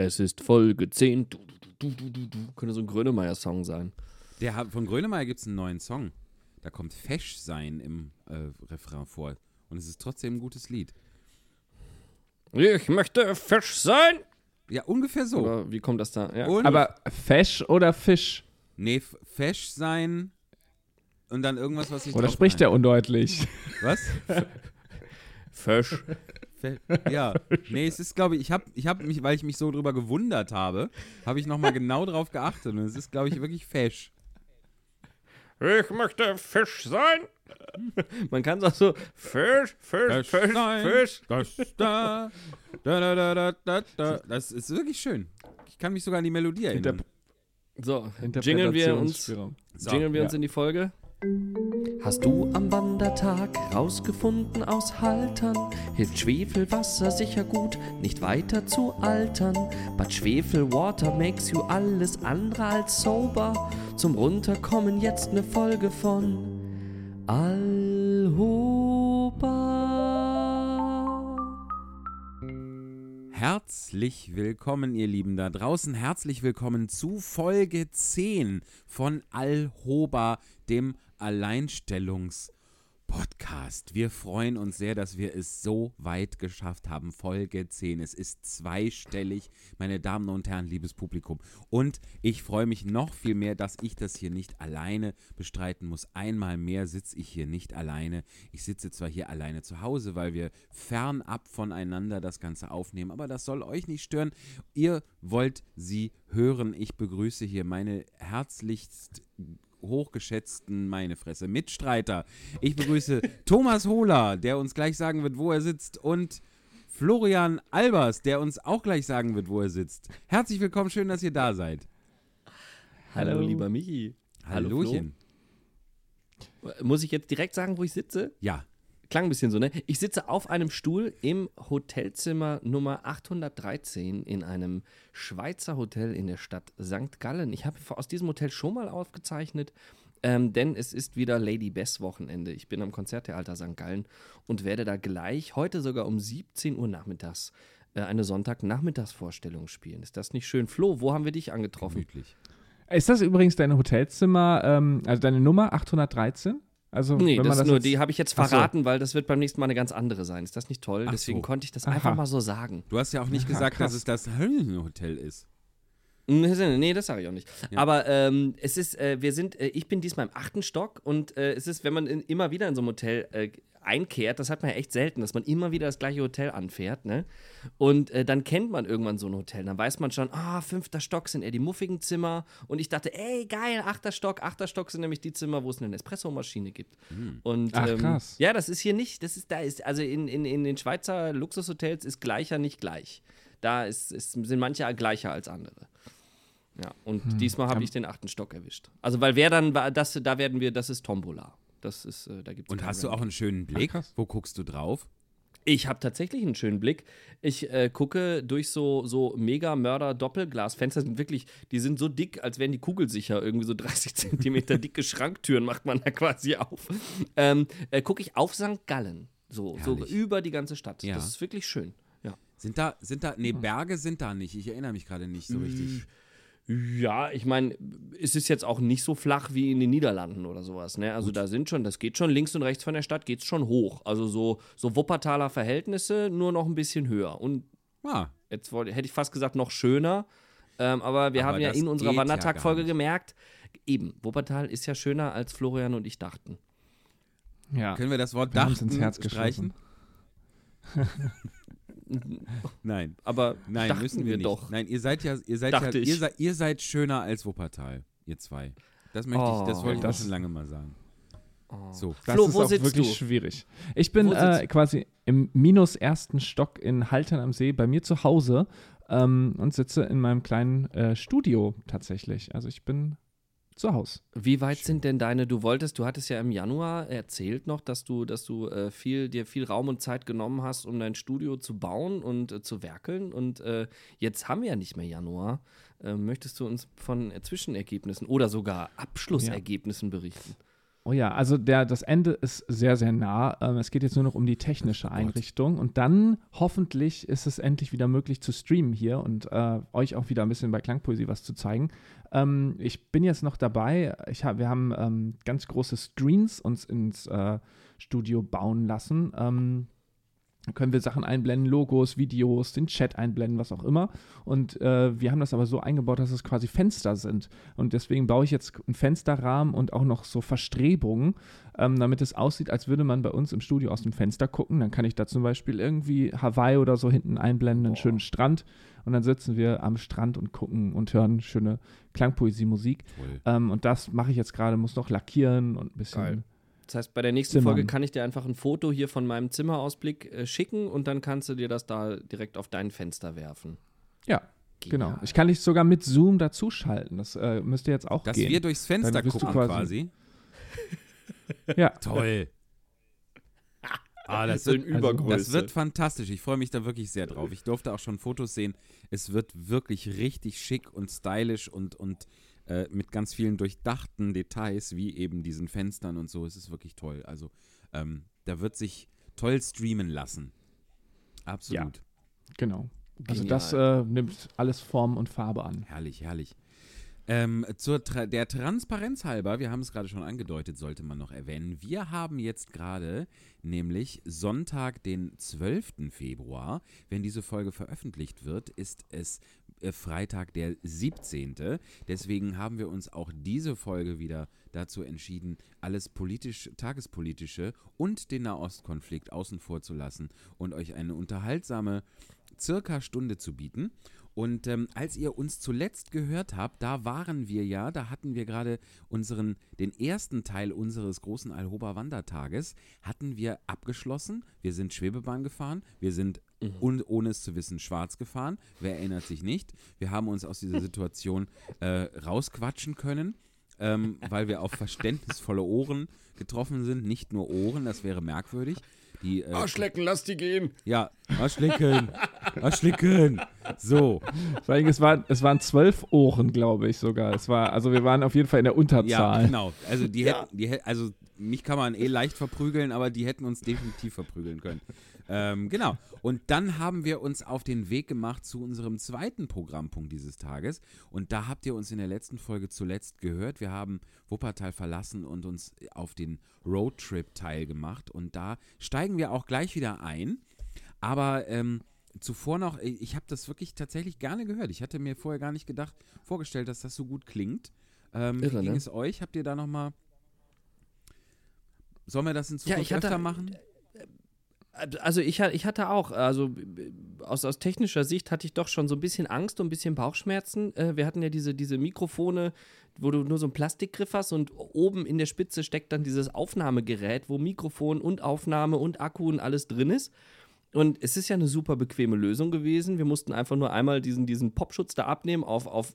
Es ist Folge 10. Du, du, du, du, du. Könnte so ein Grönemeyer-Song sein. Der, von Grönemeyer gibt es einen neuen Song. Da kommt Fesch sein im äh, Refrain vor. Und es ist trotzdem ein gutes Lied. Ich möchte Fisch sein. Ja, ungefähr so. Oder wie kommt das da? Ja. Aber Fesch oder Fisch? nee, Fesch sein und dann irgendwas, was ich Oder spricht er undeutlich? Was? Fisch. Ja. Nee, es ist, glaube ich, ich habe ich hab mich, weil ich mich so drüber gewundert habe, habe ich nochmal genau drauf geachtet. Und es ist, glaube ich, wirklich Fesch. Ich möchte Fisch sein. Man kann es auch so Fisch, Fisch, Fisch Fisch, sein. Fisch. Das, da, da, da, da, da, da, da. Das ist wirklich schön. Ich kann mich sogar an die Melodie erinnern. So, jingeln wir uns. So, jingeln wir ja. uns in die Folge. Hast du am Wandertag rausgefunden aus Haltern? Hilft Schwefelwasser sicher gut, nicht weiter zu altern. But Schwefelwater makes you alles andere als sober. Zum Runterkommen jetzt ne Folge von Alhoba. Herzlich willkommen, ihr Lieben da draußen. Herzlich willkommen zu Folge 10 von Alhoba, dem Alleinstellungs- Podcast. Wir freuen uns sehr, dass wir es so weit geschafft haben. Folge 10. Es ist zweistellig, meine Damen und Herren, liebes Publikum. Und ich freue mich noch viel mehr, dass ich das hier nicht alleine bestreiten muss. Einmal mehr sitze ich hier nicht alleine. Ich sitze zwar hier alleine zu Hause, weil wir fernab voneinander das Ganze aufnehmen, aber das soll euch nicht stören. Ihr wollt sie hören. Ich begrüße hier meine herzlichst hochgeschätzten, meine Fresse, Mitstreiter. Ich begrüße Thomas Hohler, der uns gleich sagen wird, wo er sitzt, und Florian Albers, der uns auch gleich sagen wird, wo er sitzt. Herzlich willkommen, schön, dass ihr da seid. Hallo, Hallo. lieber Michi. Hallo, Flo. Hallöchen. Muss ich jetzt direkt sagen, wo ich sitze? Ja, Klang ein bisschen so, ne? Ich sitze auf einem Stuhl im Hotelzimmer Nummer 813 in einem Schweizer Hotel in der Stadt St. Gallen. Ich habe aus diesem Hotel schon mal aufgezeichnet, ähm, denn es ist wieder Lady Bess Wochenende. Ich bin am Konzerttheater St. Gallen und werde da gleich, heute sogar um 17 Uhr nachmittags, äh, eine Sonntagnachmittagsvorstellung spielen. Ist das nicht schön? Flo, wo haben wir dich angetroffen? gemütlich. Ist das übrigens dein Hotelzimmer, ähm, also deine Nummer 813? Also, Nee, wenn das ist nur, die habe ich jetzt Ach so. verraten, weil das wird beim nächsten Mal eine ganz andere sein. Ist das nicht toll? Ach Deswegen so. konnte ich das Aha. einfach mal so sagen. Du hast ja auch nicht Ja, gesagt, krass. dass es das Höllenhotel ist. Nee, das sage ich auch nicht. Ja. Aber ähm, es ist, äh, wir sind, äh, ich bin diesmal im achten Stock und äh, es ist, wenn man in, immer wieder in so einem Hotel äh, einkehrt, das hat man ja echt selten, dass man immer wieder das gleiche Hotel anfährt, ne? Und äh, dann kennt man irgendwann so ein Hotel. Dann weiß man schon, ah, fünfter Stock sind eher die muffigen Zimmer. Und ich dachte, ey, geil, achter Stock. Achter Stock sind nämlich die Zimmer, wo es eine Espressomaschine gibt. Und Ach, ähm, krass. ja, das ist hier nicht, das ist, da ist, also in, in, in den Schweizer Luxushotels ist gleicher nicht gleich. Da ist, ist, sind manche gleicher als andere. Ja, und Hm. diesmal habe ich den achten Stock erwischt. Also, weil wer dann war, das, da werden wir, das ist Tombola. Das ist, äh, da gibt's Und hast du auch Ranking. einen schönen Blick? krass. Wo guckst du drauf? Ich habe tatsächlich einen schönen Blick. Ich äh, gucke durch so, so Mega-Mörder-Doppelglasfenster. Sind wirklich, die sind so dick, als wären die kugelsicher. Irgendwie so 30 Zentimeter dicke Schranktüren macht man da quasi auf. Ähm, äh, gucke ich auf St. Gallen. So, so über die ganze Stadt. Ja. Das ist wirklich schön. Ja. Sind da, sind da, nee, Berge sind da nicht. Ich erinnere mich gerade nicht so richtig. Ja, ich meine, es ist jetzt auch nicht so flach wie in den Niederlanden oder sowas. Ne? Also da sind schon, das geht schon links und rechts von der Stadt, geht es schon hoch. Also so, so Wuppertaler Verhältnisse, nur noch ein bisschen höher. Und Ah, jetzt wollte, hätte ich fast gesagt, noch schöner. Ähm, aber wir Aber haben ja in unserer ja Wandertag-Folge nicht. gemerkt, eben, Wuppertal ist ja schöner, als Florian und ich dachten. Ja. können wir das Wort Wir dachten ins Herz streichen? Nein. Aber Nein, dachten müssen wir wir nicht. doch. Nein, ihr seid ja, ihr seid ja, Dachte ihr ich. seid, ihr seid schöner als Wuppertal, ihr zwei. Das möchte ich, das Oh. wollte ich Das- schon lange mal sagen. So. Das Flo, ist wo auch sitzt wirklich du? schwierig. Ich bin äh, quasi im minus ersten Stock in Haltern am See bei mir zu Hause ähm, und sitze in meinem kleinen äh, Studio tatsächlich. Also ich bin zu Hause. Wie weit sind denn deine, du wolltest, du hattest ja im Januar erzählt noch, dass du, dass du äh, viel, dir viel Raum und Zeit genommen hast, um dein Studio zu bauen und äh, zu werkeln. Und äh, jetzt haben wir ja nicht mehr Januar. Äh, möchtest du uns von Zwischenergebnissen oder sogar Abschlussergebnissen berichten? Oh ja, also der, das Ende ist sehr, sehr nah. Ähm, es geht jetzt nur noch um die technische Einrichtung und dann hoffentlich ist es endlich wieder möglich zu streamen hier und äh, euch auch wieder ein bisschen bei Klangpoesie was zu zeigen. Ähm, ich bin jetzt noch dabei. Ich hab, wir haben ähm, ganz große Screens uns ins äh, Studio bauen lassen. Können wir Sachen einblenden, Logos, Videos, den Chat einblenden, was auch immer. Und äh, wir haben das aber so eingebaut, dass es quasi Fenster sind. Und deswegen baue ich jetzt einen Fensterrahmen und auch noch so Verstrebungen, ähm, damit es aussieht, als würde man bei uns im Studio aus dem Fenster gucken. Dann kann ich da zum Beispiel irgendwie Hawaii oder so hinten einblenden, einen schönen Strand. Und dann sitzen wir am Strand und gucken und hören schöne Klangpoesie-Musik. Ähm, und das mache ich jetzt gerade, muss noch lackieren und ein bisschen. Geil. Das heißt, bei der nächsten Zimmern. Folge kann ich dir einfach ein Foto hier von meinem Zimmerausblick äh, schicken und dann kannst du dir das da direkt auf dein Fenster werfen. Ja, genau. Ich kann dich sogar mit Zoom dazuschalten. Das äh, müsste jetzt auch Dass gehen. wir durchs Fenster gucken quasi- quasi. ja, Toll. Ah, das, wird, Übergröße. das wird fantastisch. Ich freue mich da wirklich sehr drauf. Ich durfte auch schon Fotos sehen. Es wird wirklich richtig schick und stylisch und, und äh, mit ganz vielen durchdachten Details, wie eben diesen Fenstern und so. Es ist wirklich toll. Also, ähm, da wird sich toll streamen lassen. Absolut. genau. Also Genial. das äh, nimmt alles Form und Farbe an. Herrlich, herrlich. Ähm, zur Tra der Transparenz halber, wir haben es gerade schon angedeutet, sollte man noch erwähnen. Wir haben jetzt gerade nämlich Sonntag, den 12. Februar. Wenn diese Folge veröffentlicht wird, ist es Freitag, der 17. Deswegen haben wir uns auch diese Folge wieder dazu entschieden, alles politisch, tagespolitische und den Nahostkonflikt außen vor zu lassen und euch eine unterhaltsame circa Stunde zu bieten. Und ähm, als ihr uns zuletzt gehört habt, da waren wir ja, da hatten wir gerade unseren, den ersten Teil unseres großen Alhoba Wandertages, hatten wir abgeschlossen. Wir sind Schwebebahn gefahren, wir sind, un, ohne es zu wissen, schwarz gefahren. Wer erinnert sich nicht? Wir haben uns aus dieser Situation äh, rausquatschen können, ähm, weil wir auf verständnisvolle Ohren getroffen sind. Nicht nur Ohren, das wäre merkwürdig. Die, äh, Arschlecken, lass die gehen. ja, Arschlecken. Arschlecken. So. Vor allem, es, war, es waren zwölf Ohren, glaube ich sogar. Es war, also wir waren auf jeden Fall in der Ja, Unterzahl. genau. Also die hätten, die hätten, also mich kann man eh leicht verprügeln, aber die hätten uns definitiv verprügeln können. Ähm, genau. Und dann haben wir uns auf den Weg gemacht zu unserem zweiten Programmpunkt dieses Tages. Und da habt ihr uns in der letzten Folge zuletzt gehört. Wir haben Wuppertal verlassen und uns auf den Roadtrip-Teil gemacht. Und da steigen wir auch gleich wieder ein. Aber ähm, zuvor noch, ich ich habe das wirklich tatsächlich gerne gehört. Ich hatte mir vorher gar nicht gedacht, vorgestellt, dass das so gut klingt. Ähm, Irre, wie ging ne? es euch? Habt ihr da noch mal Sollen wir das in Ja, Zukunft hatte- öfter machen? Also ich, ich hatte auch, also aus, aus technischer Sicht hatte ich doch schon so ein bisschen Angst und ein bisschen Bauchschmerzen. Äh, wir hatten ja diese, diese Mikrofone, wo du nur so einen Plastikgriff hast und oben in der Spitze steckt dann dieses Aufnahmegerät, wo Mikrofon und Aufnahme und Akku und alles drin ist. Und es ist ja eine super bequeme Lösung gewesen. Wir mussten einfach nur einmal diesen, diesen Popschutz da abnehmen, auf, auf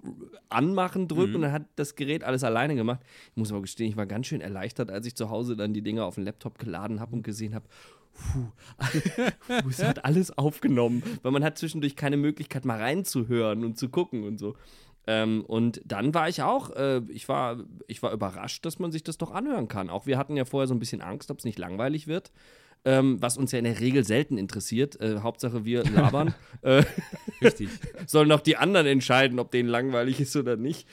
Anmachen drücken und dann hat das Gerät alles alleine gemacht. Ich muss aber gestehen, ich war ganz schön erleichtert, als ich zu Hause dann die Dinger auf den Laptop geladen habe und gesehen habe, puh, es hat alles aufgenommen. Weil man hat zwischendurch keine Möglichkeit, mal reinzuhören und zu gucken und so. Ähm, und dann war ich auch, äh, ich, war, ich war überrascht, dass man sich das doch anhören kann. Auch wir hatten ja vorher so ein bisschen Angst, ob es nicht langweilig wird. Ähm, was uns ja in der Regel selten interessiert. Äh, Hauptsache wir labern. äh, Richtig. sollen auch die anderen entscheiden, ob denen langweilig ist oder nicht.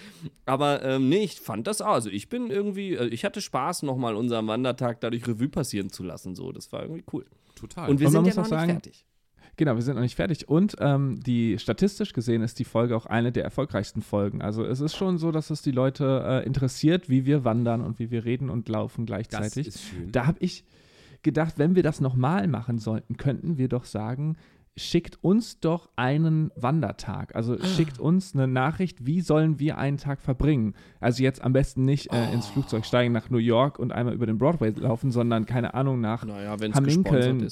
Aber ähm, nee, ich fand das auch. Also ich bin irgendwie, äh, ich hatte Spaß, nochmal unseren Wandertag dadurch Revue passieren zu lassen. So, das war irgendwie cool. Total. Und wir Und sind ja noch nicht sagen, fertig. Genau, wir sind noch nicht fertig. Und ähm, die statistisch gesehen ist die Folge auch eine der erfolgreichsten Folgen. Also es ist schon so, dass es die Leute äh, interessiert, wie wir wandern und wie wir reden und laufen das gleichzeitig. ist schön. Da habe ich gedacht, wenn wir das nochmal machen sollten, könnten wir doch sagen, schickt uns doch einen Wandertag. Also Ah. schickt uns eine Nachricht, wie sollen wir einen Tag verbringen. Also jetzt am besten nicht äh, Oh. ins Flugzeug steigen nach New York und einmal über den Broadway laufen, sondern keine Ahnung nach Naja, Hamminkeln.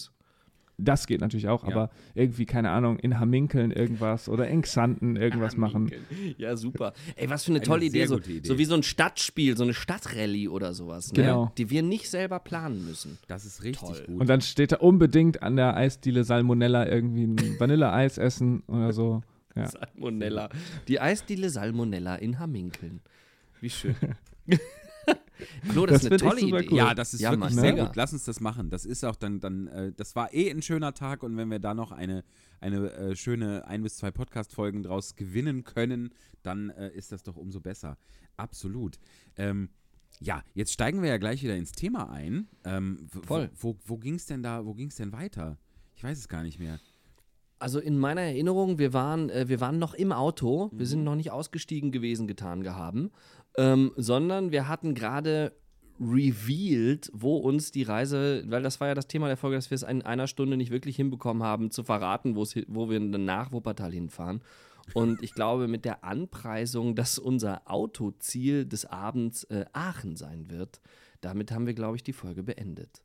Das geht natürlich auch, Ja. aber irgendwie, keine Ahnung, in Hamminkeln irgendwas oder in Xanten irgendwas machen. Ja, super. Ey, was für eine Eine tolle Idee. So, Idee. so wie so ein Stadtspiel, so eine Stadtrallye oder sowas. Ne? Genau. Die wir nicht selber planen müssen. Das ist richtig Toll. gut. Und dann steht da unbedingt an der Eisdiele Salmonella irgendwie ein Vanilleeis essen oder so. Ja. Salmonella. Die Eisdiele Salmonella in Hamminkeln. Wie schön. Flo, das, Das ist eine tolle super Idee. cool. Ja, das ist Ja, wirklich Mann, sehr mega. gut. Lass uns das machen. Das ist auch dann, dann äh, das war eh ein schöner Tag und wenn wir da noch eine, eine äh, schöne ein bis zwei Podcast-Folgen draus gewinnen können, dann äh, ist das doch umso besser. Absolut. Ähm, ja, jetzt steigen wir ja gleich wieder ins Thema ein. Ähm, Voll. Wo, wo, wo ging es denn da, wo ging es denn weiter? Ich weiß es gar nicht mehr. Also in meiner Erinnerung, wir waren, äh, wir waren noch im Auto, wir Mhm. sind noch nicht ausgestiegen gewesen, getan gehaben, ähm, sondern wir hatten gerade revealed, wo uns die Reise, weil das war ja das Thema der Folge, dass wir es in einer Stunde nicht wirklich hinbekommen haben, zu verraten, wo wir nach Wuppertal hinfahren. Und ich glaube, mit der Anpreisung, dass unser Autoziel des Abends äh, Aachen sein wird, damit haben wir, glaube ich, die Folge beendet.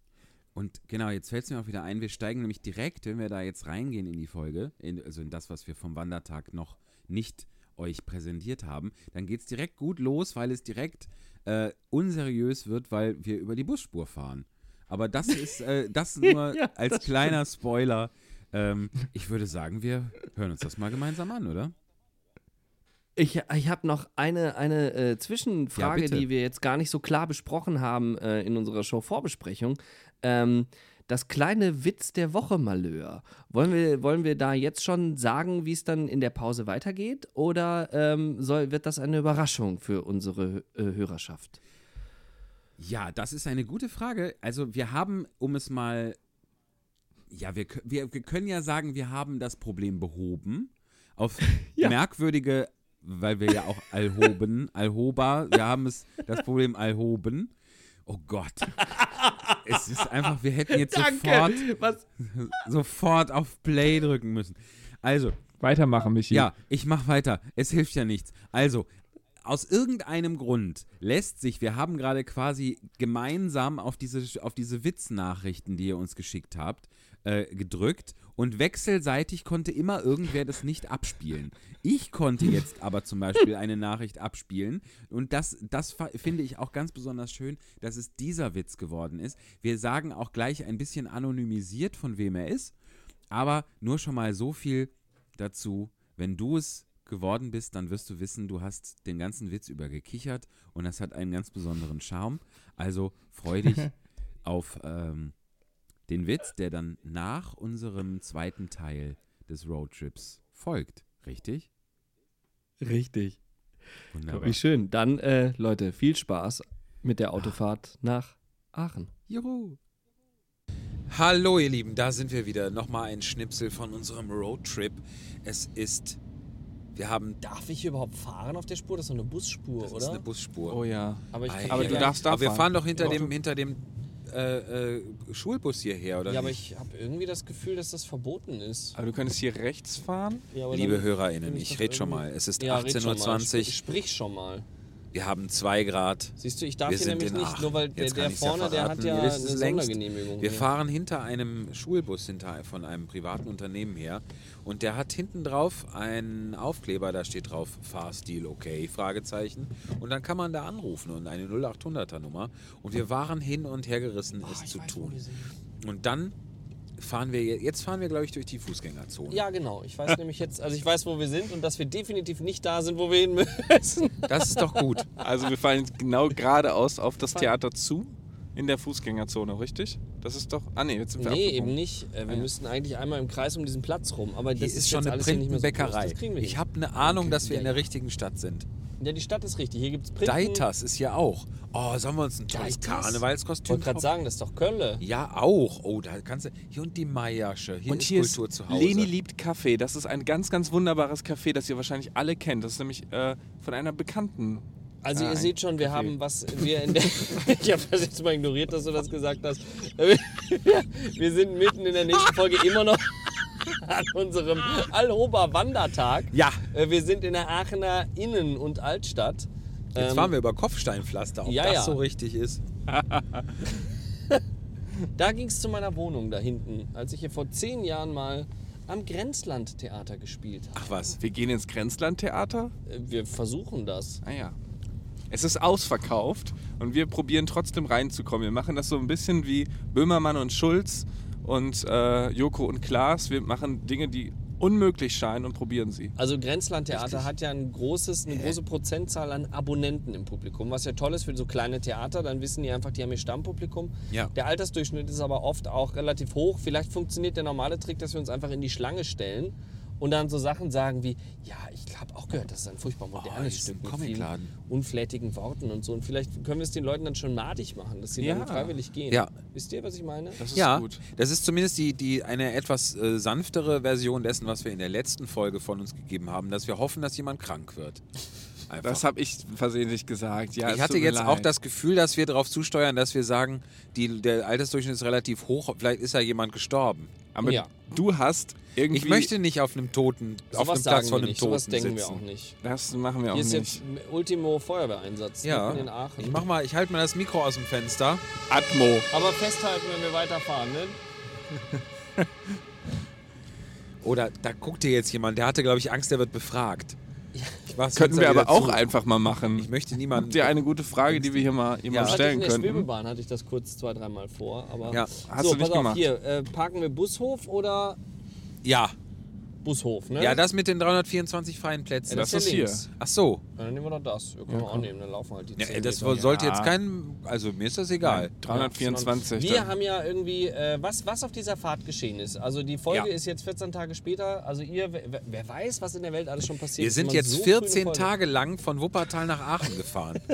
Und genau, jetzt fällt es mir auch wieder ein, wir steigen nämlich direkt, wenn wir da jetzt reingehen in die Folge, in, also in das, was wir vom Wandertag noch nicht euch präsentiert haben, dann geht es direkt gut los, weil es direkt äh, unseriös wird, weil wir über die Busspur fahren. Aber das ist äh, das nur Ja, als das kleiner Spoiler. Ähm, ich würde sagen, wir hören uns das mal gemeinsam an, oder? Ich, ich habe noch eine, eine äh, Ja, Zwischenfrage, bitte. die wir jetzt gar nicht so klar besprochen haben äh, in unserer Show-Vorbesprechung. Ähm, das kleine Witz der Woche Malheur. Wollen wir, wollen wir da jetzt schon sagen, wie es dann in der Pause weitergeht? Oder ähm, soll, wird das eine Überraschung für unsere äh, Hörerschaft? Ja, das ist eine gute Frage. Also wir haben, um es mal, ja, wir, wir, wir können ja sagen, wir haben das Problem behoben. Auf Ja. merkwürdige, weil wir ja auch allhoben, allhoba, wir haben es, das Problem allhoben. Oh Gott. es ist einfach, wir hätten jetzt sofort, Was? sofort auf Play drücken müssen. Also, Weitermachen, Michi. ja, ich mach weiter. Es hilft ja nichts. Also, aus irgendeinem Grund lässt sich, wir haben gerade quasi gemeinsam auf diese, auf diese Witznachrichten, die ihr uns geschickt habt, äh, gedrückt und wechselseitig konnte immer irgendwer das nicht abspielen. Ich konnte jetzt aber zum Beispiel eine Nachricht abspielen und das, das finde ich auch ganz besonders schön, dass es dieser Witz geworden ist. Wir sagen auch gleich ein bisschen anonymisiert, von wem er ist, aber nur schon mal so viel dazu, wenn du es geworden bist, dann wirst du wissen, du hast den ganzen Witz über gekichert und das hat einen ganz besonderen Charme. Also freu dich auf ähm, den Witz, der dann nach unserem zweiten Teil des Roadtrips folgt. Richtig? Richtig. Wunderbar. Wie schön. Dann, äh, Leute, viel Spaß mit der Autofahrt nach Aachen. Juhu. Hallo ihr Lieben, da sind wir wieder. Nochmal ein Schnipsel von unserem Roadtrip. Es ist, wir haben, Darf ich überhaupt fahren auf der Spur? Das ist so eine Busspur, das ist eine Busspur. Oh ja. Aber, ich Aber du darfst da Aber wir fahren. doch hinter Doch. dem, hinter dem äh, äh, Schulbus hierher, oder Ja, aber nicht? ich habe irgendwie das Gefühl, dass das verboten ist. Aber du könntest hier rechts fahren. Ja, Liebe HörerInnen, ich das rede schon mal. Es ist Ja, red schon mal. 18.20 Uhr. Sprich, sprich schon mal. Wir haben 2 Grad. Siehst du, ich darf Wir hier nämlich nicht, nur weil der, der ich's ja vorne, der hat ja eine. Sondergenehmigung. Wir hier. fahren hinter einem Schulbus, hinter von einem privaten Unternehmen her. Und der hat hinten drauf einen Aufkleber, da steht drauf Fahrstil okay, Fragezeichen. Und dann kann man da anrufen und eine 0800er Nummer. Und wir waren hin und her gerissen, Oh, es zu weiß, tun. Und dann fahren wir, je- jetzt fahren wir, glaube ich, durch die Fußgängerzone. Ja, genau. Ich weiß nämlich jetzt, also ich weiß, wo wir sind und dass wir definitiv nicht da sind, wo wir hin müssen. Das ist doch gut. Also wir fahren jetzt genau geradeaus auf das Theater zu. In der Fußgängerzone, richtig? Das ist doch. Ah nee, jetzt sind wir Nee, abgebogen. eben nicht. Äh, wir Ah, ja. müssten eigentlich einmal im Kreis um diesen Platz rum. Aber Hier das ist schon jetzt eine hier so groß. Printenbäckerei. Wir ich habe eine Ahnung, dass wir Ja, in der ja. richtigen Stadt sind. Ja, die Stadt ist richtig. Hier gibt es Printen. Deitas ist ja auch. Oh, sollen wir uns ein tolles Deitas? Ich Karnevalskostüm wollte gerade sagen, das ist doch Kölle. Ja, auch. Oh, da kannst du. Hier und die Meiersche. Hier Und ist hier Kultur ist zu Hause. Leni liebt Kaffee. Das ist ein ganz, ganz wunderbares Café, das ihr wahrscheinlich alle kennt. Das ist nämlich äh, von einer Bekannten. Also Ah, ihr seht schon, wir Café. haben was wir in der Ich habe das jetzt mal ignoriert, dass du das gesagt hast. Wir sind mitten in der nächsten Folge immer noch an unserem Alhober Wandertag. Ja, Äh, Wir sind in der Aachener Innen- und Altstadt. jetzt Ähm, fahren wir über Kopfsteinpflaster, ob ja, das ja. so richtig ist. Da ging es zu meiner Wohnung da hinten, als ich hier vor zehn Jahren mal am Grenzland-Theater gespielt habe. Ach was. Wir gehen ins Grenzland-Theater. Äh, Wir versuchen das. Ah ja. Es ist ausverkauft und wir probieren trotzdem reinzukommen. Wir machen das so ein bisschen wie Böhmermann und Schulz und äh, Joko und Klaas. Wir machen Dinge, die unmöglich scheinen und probieren Sie. Also Grenzlandtheater hat ja ein großes, eine große Prozentzahl an Abonnenten im Publikum, was ja toll ist für so kleine Theater. Dann wissen die einfach, die haben ihr Stammpublikum. Ja. Der Altersdurchschnitt ist aber oft auch relativ hoch. Vielleicht funktioniert der normale Trick, dass wir uns einfach in die Schlange stellen und dann so Sachen sagen wie, ja, ich habe auch gehört, das ist ein furchtbar modernes Oh, das ist ein Stück mit vielen unflätigen Worten und so. Und vielleicht können wir es den Leuten dann schon madig machen, dass sie Ja. dann freiwillig gehen. Ja. Wisst ihr, was ich meine? Das ist Ja, gut. das ist zumindest die, die, eine etwas äh, sanftere Version dessen, was wir in der letzten Folge von uns gegeben haben, dass wir hoffen, dass jemand krank wird. Einfach. Das habe ich versehentlich gesagt. Ja, ich hatte jetzt auch leid. das Gefühl, dass wir darauf zusteuern, dass wir sagen, die, der Altersdurchschnitt ist relativ hoch, vielleicht ist ja jemand gestorben. Aber Ja. du hast irgendwie. Ich möchte nicht auf einem Toten, auf Sowas einem sagen Platz von wir einem nicht, Toten sowas denken sitzen. wir auch nicht. Das machen wir auch Hier ist nicht. jetzt Ultimo Feuerwehreinsatz Ja, in Aachen. ich mach mal, ich halte mal das Mikro aus dem Fenster. Atmo. Aber festhalten, wenn wir weiterfahren, ne? Oder da guckt dir jetzt jemand, der hatte, glaube ich, Angst, der wird befragt. Ich Könnten wir aber auch zu. einfach mal machen. Ich möchte niemanden. Habt ihr eine gute Frage, die wir hier mal jemandem Ja. Hatte ich stellen in der könnten? Schwebebahn hatte ich das kurz zwei, dreimal vor. Aber Ja, hast so, du nicht pass auf, gemacht. hier, äh, parken wir Bushof oder Ja, Bushof, ne? ja, das mit den 324 freien Plätzen. Ja, das ist ist ja hier. links. Ach so. Ja, dann nehmen wir doch das. Ja, können wir auch nehmen, dann laufen halt die Ja, 10 das Meter. sollte Ja. jetzt kein. Also mir ist das egal. 324. Wir dann. haben ja irgendwie, äh, was, was auf dieser Fahrt geschehen ist. Also die Folge Ja. ist jetzt 14 Tage später. Also ihr, wer, wer weiß, was in der Welt alles schon passiert Wir ist. sind wenn man jetzt so früh eine 14 Folge- Tage lang von Wuppertal nach Aachen gefahren.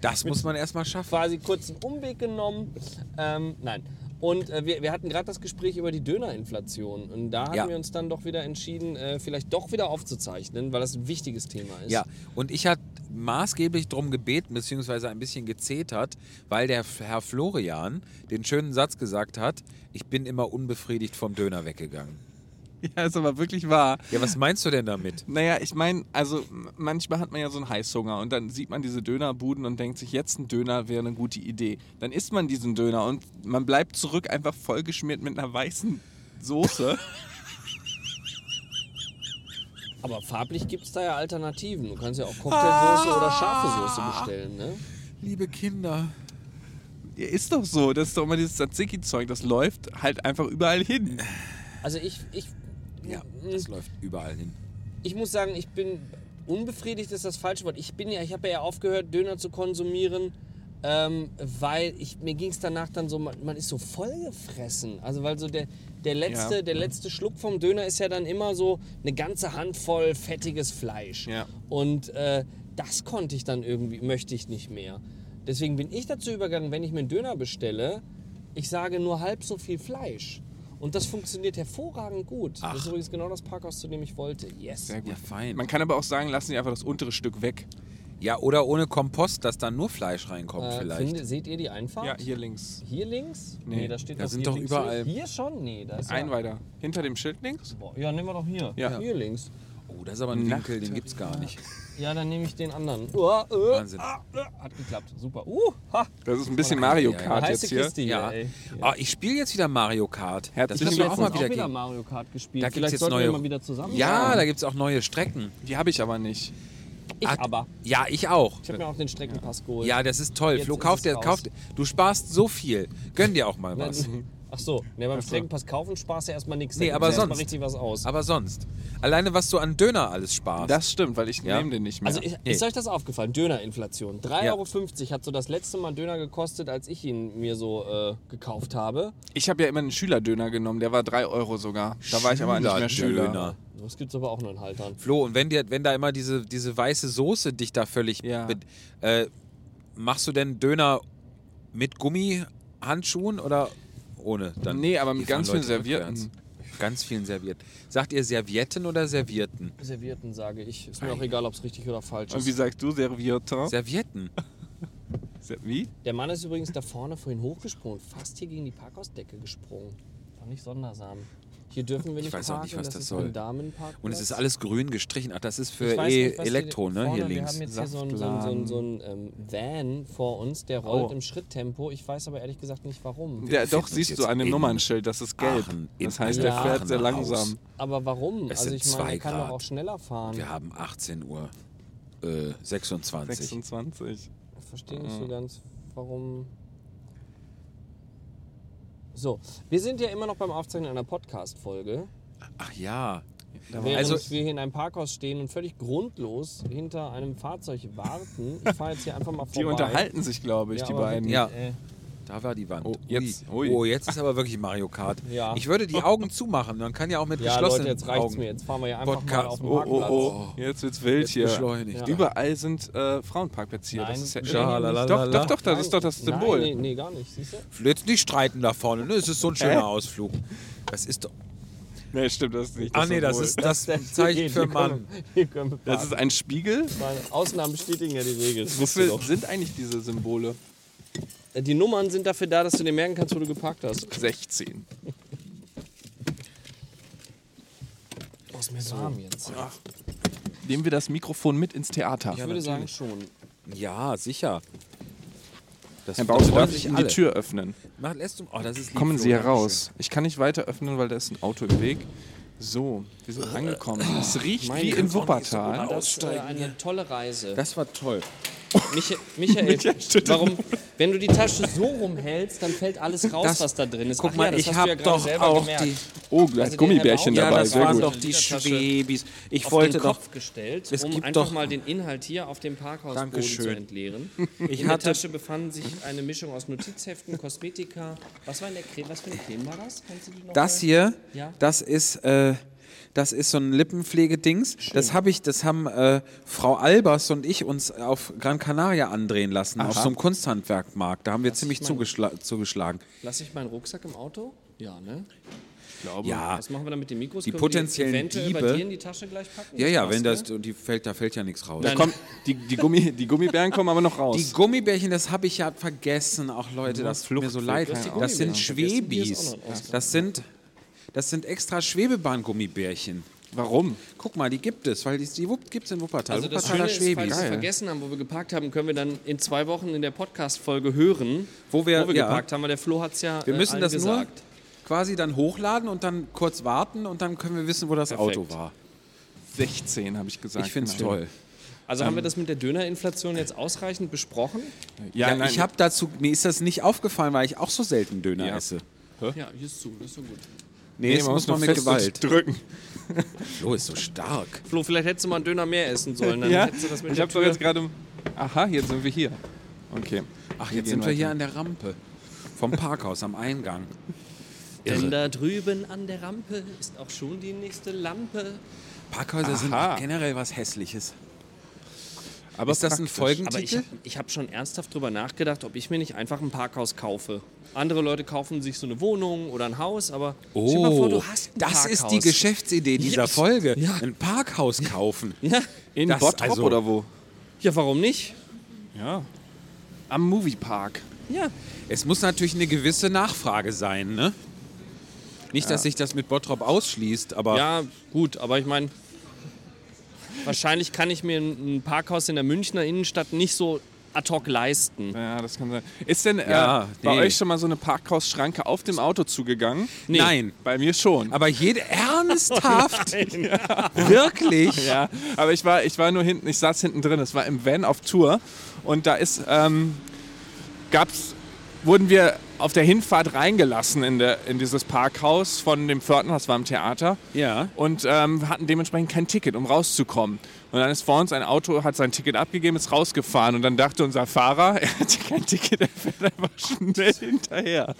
Das muss man erstmal schaffen. quasi kurz einen Umweg genommen. Ähm, nein. Und äh, wir, wir hatten gerade das Gespräch über die Dönerinflation. Und da haben Ja. wir uns dann doch wieder entschieden, äh, vielleicht doch wieder aufzuzeichnen, weil das ein wichtiges Thema ist. Ja, und ich hatte maßgeblich darum gebeten, beziehungsweise ein bisschen gezetert, weil der Herr Florian den schönen Satz gesagt hat, ich bin immer unbefriedigt vom Döner weggegangen. Ja, ist aber wirklich wahr. Ja, was meinst du denn damit? Naja, ich meine, also manchmal hat man ja so einen Heißhunger und dann sieht man diese Dönerbuden und denkt sich, jetzt ein Döner wäre eine gute Idee. Dann isst man diesen Döner und man bleibt zurück einfach vollgeschmiert mit einer weißen Soße. Aber farblich gibt es da ja Alternativen. Du kannst ja auch Cocktailsoße oder scharfe Soße bestellen. Ne? Liebe Kinder. ja, ist doch so. Das ist doch immer dieses Tzatziki-Zeug. Das läuft halt einfach überall hin. Also ich, ich, Ja, das läuft überall hin. ich muss sagen, ich bin unbefriedigt ist das falsche Wort. Ich bin ja, ich habe ja aufgehört, Döner zu konsumieren, ähm, weil ich, mir ging es danach dann so, man, man ist so vollgefressen. Also weil so der, der, letzte, Ja. der letzte Schluck vom Döner ist ja dann immer so eine ganze Handvoll fettiges Fleisch. Ja. Und äh, das konnte ich dann irgendwie, möchte ich nicht mehr. Deswegen bin ich dazu übergegangen, wenn ich mir einen Döner bestelle, ich sage nur halb so viel Fleisch. Und das funktioniert hervorragend gut. Das ist übrigens genau das Parkhaus, zu dem ich wollte. Yes. Sehr gut. Ja, fein. Man kann aber auch sagen, lassen Sie einfach das untere Stück weg. Ja, oder ohne Kompost, dass dann nur Fleisch reinkommt Äh, vielleicht. finde, seht ihr die Einfahrt? Ja, hier links. Hier links? Nee, da steht da doch sind hier doch links. überall- Hier schon? Nee, da ist Ein ja... weiter. Hinter dem Schild links? Boah, Ja, nehmen wir doch hier. Ja. Hier links. oh, das ist aber ein Nacht- Winkel, den gibt's gar nicht. Ja, dann nehme ich den anderen. Uh, uh, Wahnsinn. ah, uh, hat geklappt. Super. Uh, ha. Das ist ein bisschen Mario Ja, ja, Kart Heiße jetzt hier. Kiste hier, Ja. ey. Ah, ich spiele jetzt wieder Mario Kart. Das Ich wir habe auch mal wieder, gegen. Mario Kart gespielt. Da gibt's Vielleicht jetzt sollten neue- wir mal wieder zusammen. Ja, da gibt's auch neue Strecken. Die habe ich aber nicht. Ich Ah, aber. Ja, ich auch. Ich habe mir auch den Streckenpass geholt. Ja, das ist toll. Jetzt Flo, ist kauf es dir, raus. kauf dir. Du sparst so viel. Gönn dir auch mal was. Ach so, ne, beim Streckenpass kaufen sparst du erstmal nichts. Nee, aber sonst. richtig was aus. Aber sonst. Alleine, was du an Döner alles sparst. Das stimmt, weil ich Ja. nehme den nicht mehr. Also ich, Nee. ist euch das aufgefallen? Dönerinflation. 3,50 Ja. Euro hat so das letzte Mal Döner gekostet, als ich ihn mir so äh, gekauft habe. ich habe ja immer einen Schülerdöner genommen, der war 3 Euro sogar. Da war ich aber nicht mehr Schüler. Schülerdöner. Das gibt es aber auch nur in Haltern. Flo, und wenn, dir, wenn da immer diese, diese weiße Soße dich da völlig. Ja. Mit, äh, machst du denn Döner mit Gummihandschuhen oder ohne? Dann Nee, aber mit ganz vielen Servietten. rückwärts. Ganz vielen Servietten. Sagt ihr Servietten oder Servierten? Servierten, sage ich. Ist mir auch egal, ob es richtig oder falsch Und wie ist. sagst du, Serviette? Servietten. Ser- Wie? Der Mann ist übrigens da vorne vorhin hochgesprungen, fast hier gegen die Parkhausdecke gesprungen. War nicht sondersam. Hier dürfen wir nicht weiß auch parken, nicht, was das, das soll. Und es ist alles grün gestrichen. Ach, das ist für Ich weiß e nicht, Elektro, hier ne? Hier vorne, Wir links. haben jetzt hier so einen so ein, so ein, so ein ähm, Van vor uns, der rollt Oh. im Schritttempo. Ich weiß aber ehrlich gesagt nicht warum. Ja, doch, siehst du an dem Nummernschild, das ist gelb. Aachen, das heißt, Ja. der fährt sehr langsam. Aber warum? Es also ich meine, man kann doch auch schneller fahren. Wir haben 18 Uhr äh, 26. 26. Ich verstehe nicht so ganz, warum. So, wir sind ja immer noch beim Aufzeichnen einer Podcast-Folge. Ach ja. Während Also- wir hier in einem Parkhaus stehen und völlig grundlos hinter einem Fahrzeug warten. Ich fahre jetzt hier einfach mal vorbei. Die unterhalten sich, glaube ich, Ja, die beiden. Ja. Äh, Da war die Wand. Oh, jetzt- Ui. oh, jetzt ist aber wirklich Mario Kart. Ja. Ich würde die Augen zumachen. Man kann ja auch mit ja, geschlossenen Leute, jetzt reicht's Augen. mir. Jetzt fahren wir hier einfach Podcast. mal auf den Oh, oh, Parkplatz. oh, jetzt wird's wild Jetzt hier. beschleunigt. Ja. Überall sind äh, Frauenparkplätze hier. Das Nein. ist ja Schalalala. doch, doch, doch, das ist doch das Symbol. Nein, nee, nee, gar nicht. Siehst du? Jetzt nicht streiten da vorne, ne? Es ist so ein schöner Hä? Ausflug. Das ist doch. Nee, stimmt, das ist nicht Ah, das nee, das ist das Das Zeichen für Mann. können Das ist ein Spiegel. Meine Ausnahmen bestätigen ja die Regel. Das Wofür sind eigentlich diese Symbole? Die Nummern sind dafür da, dass du dir merken kannst, wo du geparkt hast. 16. Oh, ist mir warm jetzt. Nehmen wir das Mikrofon mit ins Theater. Ich würde sagen schon. Ja, sicher. Das Herr Bause, darf ich Ihnen die Tür öffnen? Mach, lässt du, oh, das ist lieb, Kommen Flo, Sie heraus. Ich kann nicht weiter öffnen, weil da ist ein Auto im Weg. So, wir sind angekommen. Es riecht Meine wie in Wuppertal. Das ist äh, eine tolle Reise. Das war toll. Micha Michael, warum, wenn du die Tasche so rumhältst, dann fällt alles raus, Das- was da drin ist. Guck Ach mal, ja, das ich hast du habe ja gerade doch selber auch gemerkt. die. Oh, gleich Also Gummibärchen der dabei. das Sehr waren gut. doch die Schwebis. Ich auf wollte den doch. Kopf gestellt, Es um gibt einfach doch- mal den Inhalt hier auf dem Parkhausboden Dankeschön. zu entleeren. Ich in der hatte- Tasche befanden sich eine Mischung aus Notizheften, Kosmetika. Was war in der Creme? Was für eine Creme war das? Kannst du die noch Das mal- hier, Ja. das ist, äh, das ist so ein Lippenpflegedings. Das habe ich, das haben äh, Frau Albers und ich uns auf Gran Canaria andrehen lassen, auf so einem Kunsthandwerkmarkt. Da haben wir ziemlich mein- zugeschla zugeschlagen. Lass ich meinen Rucksack im Auto? Ja, ne? Ja, Was machen wir dann mit den Mikros? Die Können wir potenziellen eventuell bei Diebe- dir in die Tasche gleich packen? ja, ja, wenn das, die fällt, da fällt ja nichts raus. Da kommt, die, die, Gummi, die Gummibären kommen aber noch raus. Die Gummibärchen, das habe ich ja vergessen, auch Leute, das tut mir so leid. Die Das sind die Schwebis. Das sind, das sind extra Schwebebahn-Gummibärchen. Warum? Guck mal, die gibt es, weil die, die gibt es in Wuppertal. Also das Wuppertaler Schöne ist, falls Schwebis. wir vergessen haben, wo wir geparkt haben, können wir dann in zwei Wochen in der Podcast-Folge hören, Wo wir- wo wir ja. geparkt haben, weil der Flo hat es ja Wir äh, müssen das gesagt. nur quasi dann hochladen und dann kurz warten und dann können wir wissen, wo das Perfekt. Auto war. 16 habe ich gesagt. Ich finde es Genau. toll. Also haben wir das mit der Dönerinflation jetzt ausreichend besprochen? Ja, Ja, nein, ich habe dazu, mir ist das nicht aufgefallen, weil ich auch so selten Döner Ja. esse. Ja, hier ist zu, das ist so gut. Nee, das muss man nur mit fest Gewalt. drücken. Flo ist so stark. Flo, vielleicht hättest du mal einen Döner mehr essen sollen. Dann Ja, hättest du das mit ich habe doch jetzt gerade. Aha, jetzt sind wir hier. Okay. Ach, Wir jetzt gehen sind wir weiter. hier an der Rampe. Vom Parkhaus am Eingang. Denn da drüben an der Rampe ist auch schon die nächste Lampe. Parkhäuser sind Aha. generell was Hässliches. Aber ist das ein praktisch. Aber ich Folgentitel? habe ich hab schon ernsthaft drüber nachgedacht, ob ich mir nicht einfach ein Parkhaus kaufe. Andere Leute kaufen sich so eine Wohnung oder ein Haus, aber stell dir mal vor, du hast ein Oh, das ist Parkhaus. die Geschäftsidee dieser Yes. Folge. Ja. Ein Parkhaus kaufen. Ja, In Das- Bottrop also- oder wo? ja, warum nicht? Ja. Am Moviepark. Ja, Es muss natürlich eine gewisse Nachfrage sein, ne? Nicht, dass sich das mit Bottrop ausschließt, aber ja, gut, aber ich meine, wahrscheinlich kann ich mir ein Parkhaus in der Münchner Innenstadt nicht so ad hoc leisten. Ja, das kann sein. Ist denn äh, Ja, bei nee. euch schon mal so eine Parkhausschranke auf dem Auto zugegangen? Nee. nein. Bei mir schon. Aber jede ernsthaft? Wirklich? Ja, aber ich war, ich war nur hinten, ich saß hinten drin, es war im Van auf Tour und da ist, ähm, gab's, wurden wir auf der Hinfahrt reingelassen in, der, in dieses Parkhaus von dem Pförtner, das war im Theater. Ja. Und ähm, hatten dementsprechend kein Ticket, um rauszukommen. Und dann ist vor uns ein Auto, hat sein Ticket abgegeben, ist rausgefahren. Und dann dachte unser Fahrer, er hat kein Ticket, er fährt einfach schnell hinterher.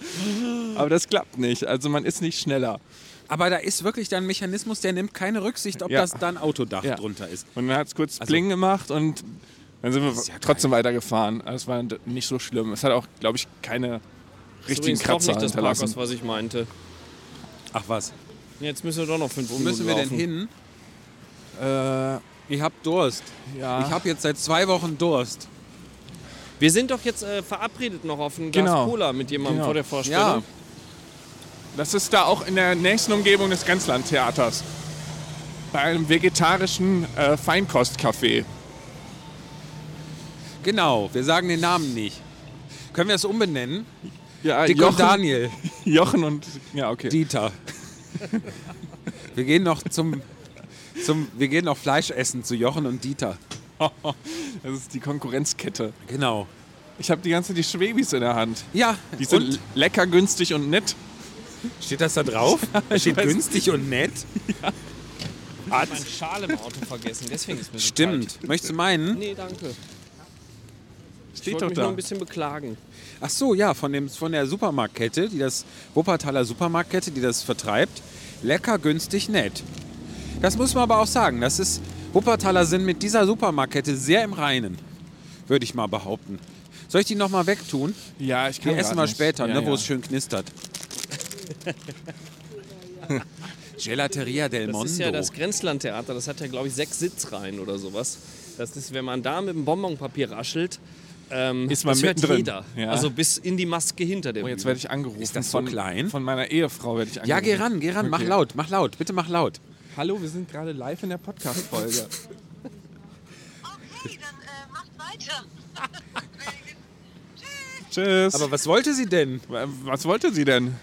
Aber das klappt nicht. Also man ist nicht schneller. Aber da ist wirklich dann ein Mechanismus, der nimmt keine Rücksicht, ob Ja. das da ein Autodach Ja. drunter ist. Und dann hat es kurz Bling gemacht und dann sind wir ja trotzdem weitergefahren. Also es war nicht so schlimm. Es hat auch, glaube ich, keine richtigen Übrigens doch Kratzer nicht das Parkhaus, was ich meinte. Ach was. Jetzt müssen wir doch noch fünf Wo müssen wir denn hin? Äh, Ich hab Durst. ja. Ich habe jetzt seit zwei Wochen Durst. Wir sind doch jetzt äh, verabredet noch auf ein Glas Genau. Cola mit jemandem Genau. vor der Vorstellung. Ja. das ist da auch in der nächsten Umgebung des Grenzlandtheaters. Bei einem vegetarischen äh, Feinkostcafé. Genau, wir sagen den Namen nicht. Können wir es umbenennen? Ja, Dick und Daniel. Jochen und. Ja, okay. Dieter. Wir gehen noch zum, zum. Wir gehen noch Fleisch essen zu Jochen und Dieter. Das ist die Konkurrenzkette. Genau. Ich habe die ganze Zeit die Schwebis in der Hand. Ja, Die sind und? lecker, günstig und nett. Steht das da drauf? Steht günstig und nett. Ich habe meinen Schal im Auto vergessen, deswegen ist mir so Stimmt. kalt. Möchtest du meinen? Nee, danke. Ich Steht wollte doch mich nur da. ein bisschen beklagen. Ach so, ja, von, dem, von der Supermarktkette, die das Wuppertaler Supermarktkette, die das vertreibt. Lecker, günstig, nett. Das muss man aber auch sagen. Das ist, Wuppertaler sind mit dieser Supermarktkette sehr im Reinen, würde ich mal behaupten. Soll ich die nochmal wegtun? Ja, ich kann Wir essen wir nicht. später, ja, ne, wo ja. es schön knistert. Gelateria del Das Mondo. ist ja das Grenzlandtheater, das hat ja, glaube ich, sechs Sitzreihen oder sowas. Das ist, wenn man da mit dem Bonbonpapier raschelt, ähm, Ist man das hört mittendrin. jeder. Ja. Also bis in die Maske hinter der Oh, jetzt werde ich angerufen. Ist das so von, klein? Von meiner Ehefrau werde ich ja, angerufen. geh ran, geh ran, mach Okay. laut, mach laut, bitte mach laut. Hallo, wir sind gerade live in der Podcast-Folge. Okay, dann äh, macht weiter. Tschüss. Tschüss. Aber was wollte sie denn? was wollte sie denn?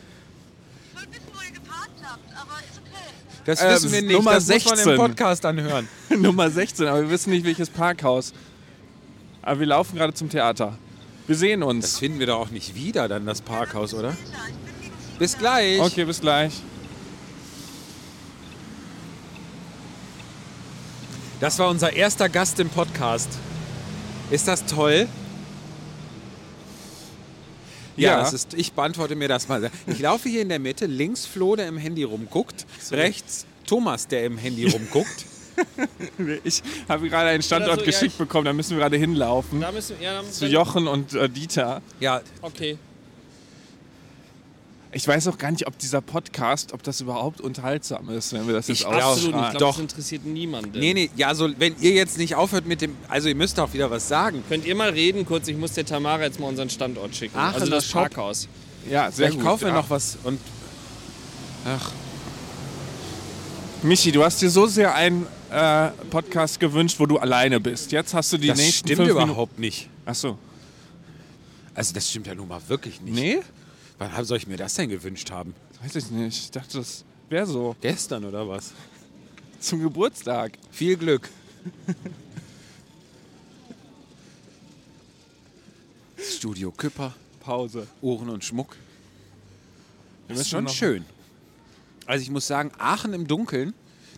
Ich wollte wissen, wo ihr geparkt habt, aber ist okay. Das wissen wir nicht, Nummer das muss man 16. im Podcast anhören. Nummer 16, aber wir wissen nicht, welches Parkhaus. Aber wir laufen gerade zum Theater. Wir sehen Das uns. finden wir doch auch nicht wieder, dann das Parkhaus, oder? Bis gleich. Okay, bis gleich. Das war unser erster Gast im Podcast. Ist das toll? Ja, Ja. Das ist, ich beantworte mir das mal. Ich laufe hier in der Mitte, links Flo, der im Handy rumguckt, rechts Thomas, der im Handy rumguckt. Ich habe gerade einen Standort so, ja, geschickt ich- bekommen, da müssen wir gerade hinlaufen. Da müssen, ja, da Zu Jochen und äh, Dieter. Ja, Okay. Ich weiß auch gar nicht, ob dieser Podcast, ob das überhaupt unterhaltsam ist, wenn wir das jetzt Ich Absolut nicht. Ich glaube, Doch. das interessiert niemanden. nee, nee, ja, so, wenn ihr jetzt nicht aufhört mit dem, also ihr müsst auch wieder was sagen. Könnt ihr mal reden kurz? Ich muss der Tamara jetzt mal unseren Standort schicken. Aachen, also das das Shop. Parkhaus. Ja, sehr Vielleicht gut. kaufen wir ja. noch was und ach, Michi, du hast dir so sehr einen äh, Podcast gewünscht, wo du alleine bist. Jetzt hast du die das nächsten stimmt fünf Minuten. überhaupt nicht. Ach so. Also das stimmt ja nun mal wirklich nicht. Nee? Wann soll ich mir das denn gewünscht haben? Weiß ich nicht. Ich dachte, das wäre so. Gestern oder was? Zum Geburtstag. Viel Glück. Studio Küpper, Pause. Ohren und Schmuck. Das ist schon schön. Also ich muss sagen, Aachen im Dunkeln,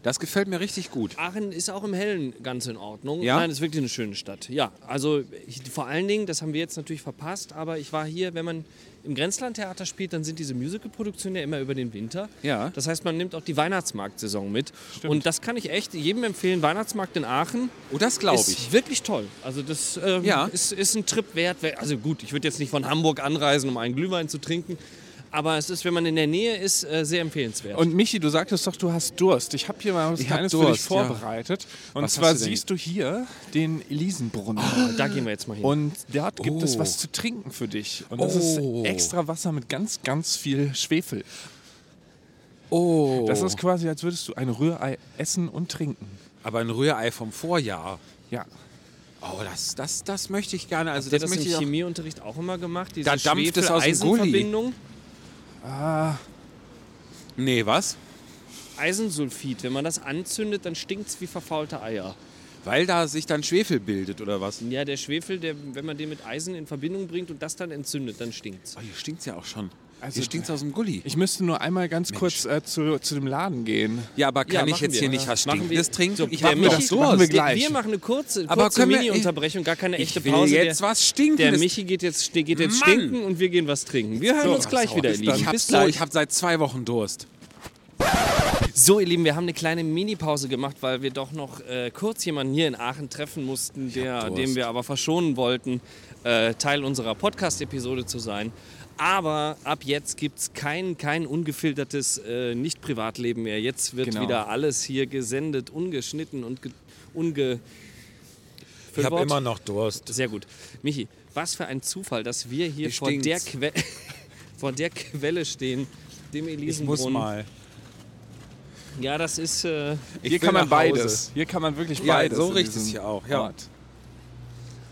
das gefällt mir richtig gut. Aachen ist auch im Hellen ganz in Ordnung. Ja? Nein, ist wirklich eine schöne Stadt. Ja, also ich, vor allen Dingen, das haben wir jetzt natürlich verpasst, aber ich war hier, wenn man im Grenzlandtheater spielt, dann sind diese Musical-Produktionen ja immer über den Winter. Ja. Das heißt, man nimmt auch die Weihnachtsmarktsaison mit. Und das kann ich echt jedem empfehlen. Weihnachtsmarkt in Aachen Oh, das glaube ist ich. wirklich toll. Also das ähm, Ja. ist, ist ein Trip wert. Also gut, ich würde jetzt nicht von Hamburg anreisen, um einen Glühwein zu trinken. Aber es ist, wenn man in der Nähe ist, äh, sehr empfehlenswert. Und Michi, du sagtest doch, du hast Durst. Ich habe hier mal was Ich Kleines für dich Durst, ja. vorbereitet. Und Was zwar du siehst du hier den Elisenbrunnen. da gehen wir jetzt mal hin. Und dort gibt es Oh. was zu trinken für dich. Und das Oh. ist extra Wasser mit ganz, ganz viel Schwefel. Oh. Das ist quasi, als würdest du ein Rührei essen und trinken. aber ein Rührei vom Vorjahr. Ja. Oh, das, das, das möchte ich gerne. Also Habt das, das möchte im ich. Chemieunterricht auch immer gemacht? Diese Da dampft es aus dem Gully. Schwefel-Eisenverbindung? Nee, was? Eisensulfid. Wenn man das anzündet, dann stinkt es wie verfaulte Eier. Weil da sich dann Schwefel bildet oder was? Ja, der Schwefel, der, wenn man den mit Eisen in Verbindung bringt und das dann entzündet, dann stinkt's. Oh, hier stinkt es ja auch schon. Also hier stinkt es aus dem Gully. Ich müsste nur einmal ganz kurz äh, zu, zu dem Laden gehen. Ja, aber Ja, kann ich machen jetzt wir. hier nicht was. Stinkendes trinken? So, ich der habe doch das machen wir gleich. Wir machen eine kurze, kurze Mini-Unterbrechung, gar keine echte Ich will Pause. jetzt der, was der Stinkendes. Michi geht jetzt, geht jetzt Mann! stinken und wir gehen was trinken. Wir hören So, uns gleich so, wieder, ihr Lieben. ich habe so, ich hab seit zwei Wochen Durst. So, ihr Lieben, wir haben eine kleine Mini-Pause gemacht, weil wir doch noch äh, kurz jemanden hier in Aachen treffen mussten, der, dem wir aber verschonen wollten, äh, Teil unserer Podcast-Episode zu sein. Aber ab jetzt gibt es kein, kein ungefiltertes äh, Nicht-Privatleben mehr. Jetzt wird Genau. wieder alles hier gesendet, ungeschnitten und ge unge... Ich habe immer noch Durst. Sehr gut. Michi, was für ein Zufall, dass wir hier vor der, vor der Quelle stehen, dem Ich Elisenbrunnen. muss mal. Ja, das ist... Äh, Ich Hier kann man beides. Hier kann man wirklich Ja, beides. so in riecht es hier auch, ja. Ort.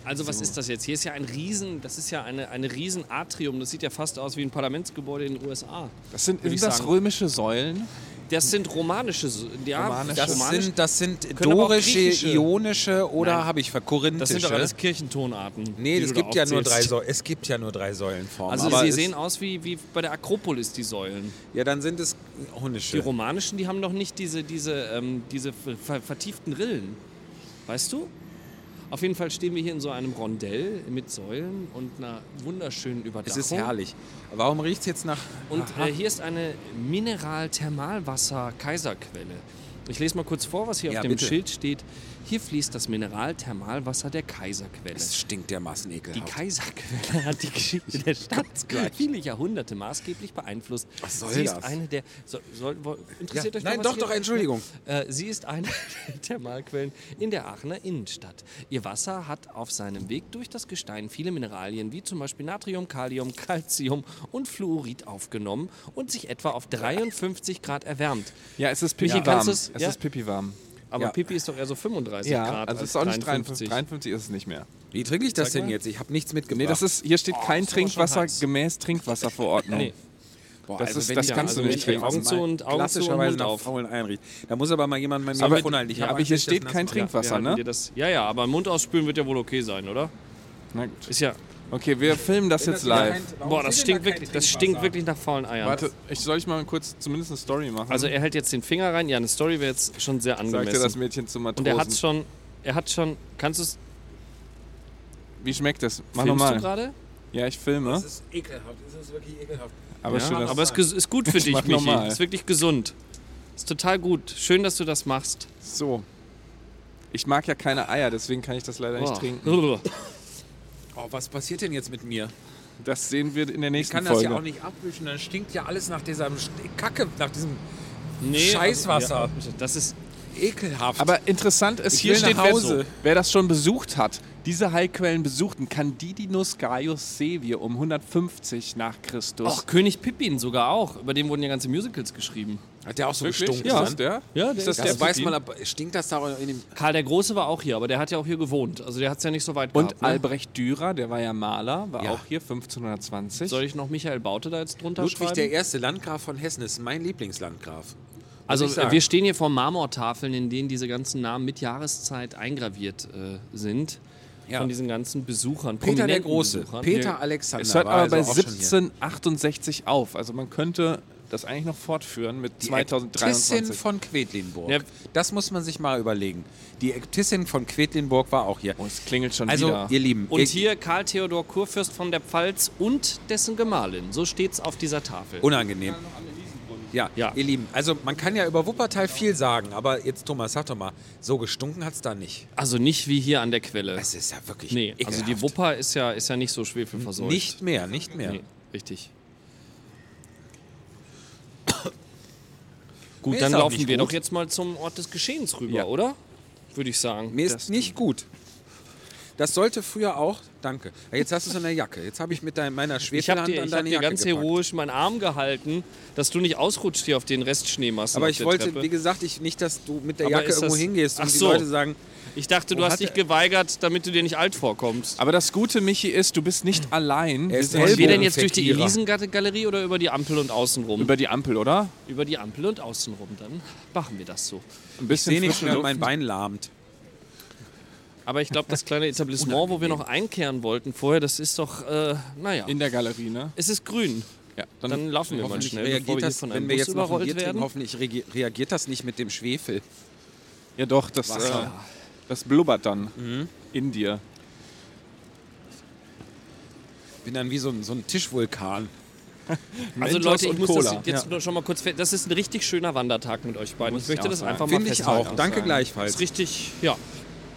Also was ist das jetzt? Hier ist ja ein Riesen, das ist ja eine, eine Riesenatrium. Das sieht ja fast aus wie ein Parlamentsgebäude in den USA. Das sind, sind das sagen. römische Säulen? Das sind romanische. Ja, Romanische. Das romanisch- sind, das sind dorische, ionische oder habe ich verkorinthische? das sind doch alles Kirchentonarten. nee, die es gibt ja nur drei. Säulen. Es gibt ja nur drei Säulenformen. Also aber sie sehen aus wie, wie bei der Akropolis, die Säulen. Ja, dann sind es Die honische. romanischen, die haben doch nicht diese, diese, ähm, diese ver vertieften Rillen. Weißt du? Auf jeden Fall stehen wir hier in so einem Rondell mit Säulen und einer wunderschönen Es Überdachung. ist herrlich. Warum riecht es jetzt nach... Und äh, hier ist eine Mineral-Thermalwasser-Kaiserquelle. Ich lese mal kurz vor, was hier Ja, auf dem bitte. Schild steht. Hier fließt das Mineral-Thermalwasser der Kaiserquelle. Es stinkt dermaßen Die ekelhaft. Kaiserquelle hat die Geschichte der Stadt viele Jahrhunderte maßgeblich beeinflusst. Was soll Sie ist das? eine der. So, soll, wo- Ja, interessiert euch nein, doch, hier- doch, Entschuldigung. Äh, sie ist eine der Thermalquellen in der Aachener Innenstadt. Ihr Wasser hat auf seinem Weg durch das Gestein viele Mineralien wie zum Beispiel Natrium, Kalium, Calcium und Fluorid aufgenommen und sich etwa auf 53 Grad erwärmt. Ja, es ist pipi kannst warm. du's- Es ja? ist pipi warm. Aber Ja. Pipi ist doch eher so 35 Ja, Grad. also es als ist auch nicht 53. 53. 53 ist es nicht mehr. Wie trinke ich das Sag denn mal. jetzt? Ich habe nichts mitgebracht. Nee, das ist, hier steht kein ist aber schon Trinkwasser gemäß Trinkwasserverordnung. Nee. Boah, das ist- wenn das ich- kannst du wenn nicht ich trinken. Augen zu und- Augen zu und klassischerweise Mund nach auf. faulen einriecht. Da muss aber mal jemand mein Mikrofon halten. Ich ja, aber Angst, hier steht kein Trinkwasser, halten ne? das, ja, ja, aber Mund ausspülen wird ja wohl okay sein, oder? Na gut. Ist ja. Okay, wir filmen das jetzt live. Boah, das stinkt wirklich, das stinkt wirklich nach faulen Eiern. Warte, ich soll ich mal kurz zumindest eine Story machen? Also er hält jetzt den Finger rein. Ja, eine Story wäre jetzt schon sehr sagte angemessen. das Mädchen zum Matrosen. und er hat schon, er hat schon. Kannst du es? Wie schmeckt das? Mach Filmst du nochmal. gerade? Ja, ich filme. Das ist ekelhaft. Das ist wirklich ekelhaft. Aber schön, dass Aber es ist gut für dich, Michi. normal. Ist wirklich gesund. Ist total gut. Schön, dass du das machst. so. Ich mag ja keine Eier, deswegen kann ich das leider nicht Boah. trinken. Oh, was passiert denn jetzt mit mir? Das sehen wir in der Ich nächsten kann das Folge. ja auch nicht abwischen. Dann stinkt ja alles nach dieser Kacke, nach diesem Nee, Scheißwasser. Also, ja, das ist. ekelhaft. Aber interessant ist, Ich hier steht, wer, Hause. wer das schon besucht hat. Diese Heilquellen besuchten Candidinus Gaius Sevier um 150 nach Christus. Ach, König Pippin sogar auch. Über den wurden ja ganze Musicals geschrieben. Hat der auch so Wirklich? gestunken? Ja, ist der? Ja, ist das Das der weiß man, aber stinkt das da in dem. Karl der Große war auch hier, aber der hat ja auch hier gewohnt. Also der hat es ja nicht so weit Und gehabt. Ne? Albrecht Dürer, der war ja Maler, war Ja. auch hier 1520. Soll ich noch Michael Baute da jetzt drunter Ludwig schreiben? der erste Landgraf von Hessen ist mein Lieblingslandgraf. Also wir stehen hier vor Marmortafeln, in denen diese ganzen Namen mit Jahreszeit eingraviert äh, sind. Ja. Von diesen ganzen Besuchern. Peter der Große, Besuchern. Peter Alexander. es hört war aber bei also hier. 1768 auf. Also man könnte das eigentlich noch fortführen mit Die Äbtissin 2023. von Quedlinburg. Ja. Das muss man sich mal überlegen. Die Äbtissin von Quedlinburg war auch hier. Oh, es klingelt schon Also, wieder. ihr Lieben, Und ihr, hier Karl Theodor Kurfürst von der Pfalz und dessen Gemahlin. So steht's auf dieser Tafel. unangenehm. Ja, Ja. ihr Lieben, also man kann ja über Wuppertal viel sagen, aber jetzt Thomas, sag doch mal, so gestunken hat es da nicht. Also nicht wie hier an der Quelle. Es ist ja wirklich Nee, also die ekelhaft. Wupper ist ja, ist ja nicht so schwefelverseucht. Nicht mehr, nicht mehr. Nee, richtig. Gut, Mir dann laufen wir gut. doch jetzt mal zum Ort des Geschehens rüber, Ja. oder? Würde ich sagen. Mir ist Das- nicht gut. Das sollte früher auch, danke. Jetzt hast du es in der Jacke. Jetzt habe ich mit dein, meiner Ich habe Schwefelhand dir, an ich hab deine dir Jacke ganz gepackt. heroisch meinen Arm gehalten, dass du nicht ausrutscht hier auf den Restschneemassen. Aber auf ich der wollte, Treppe. wie gesagt, ich, nicht, dass du mit der Aber Jacke irgendwo das- hingehst und Ach die so. Leute sagen, Ich dachte, du Wo hast dich er- geweigert, damit du dir nicht alt vorkommst. Aber das Gute, Michi, ist, du bist nicht allein. Er ist Wir der sind Wir denn jetzt durch die. Elisengalerie oder über die Ampel und außenrum? über die Ampel, oder? über die Ampel und außenrum. Dann machen wir das so. Ein ich bisschen sehe nicht mehr, mein Bein lahmt. Aber ich glaube, das kleine Etablissement, wo wir noch einkehren wollten vorher, das ist doch, äh, naja, in der Galerie, ne? es ist grün. Ja, Dann laufen wir mal Hoffentlich schnell, bevor reagiert wir das, von wenn einem wir Bus jetzt noch ein überrollt Bier trinken, werden. hoffentlich reagiert das nicht mit dem Schwefel. Ja, doch, das, äh, das blubbert dann in dir. Bin dann wie so ein, so ein Tischvulkan. Also Leute, ich muss Cola. das jetzt nur schon mal kurz fest. Das ist ein richtig schöner Wandertag mit euch beiden. Muss Ich möchte ich das sagen. einfach mal Finde ich auch. Danke sagen. Das gleichfalls. ist richtig, ja,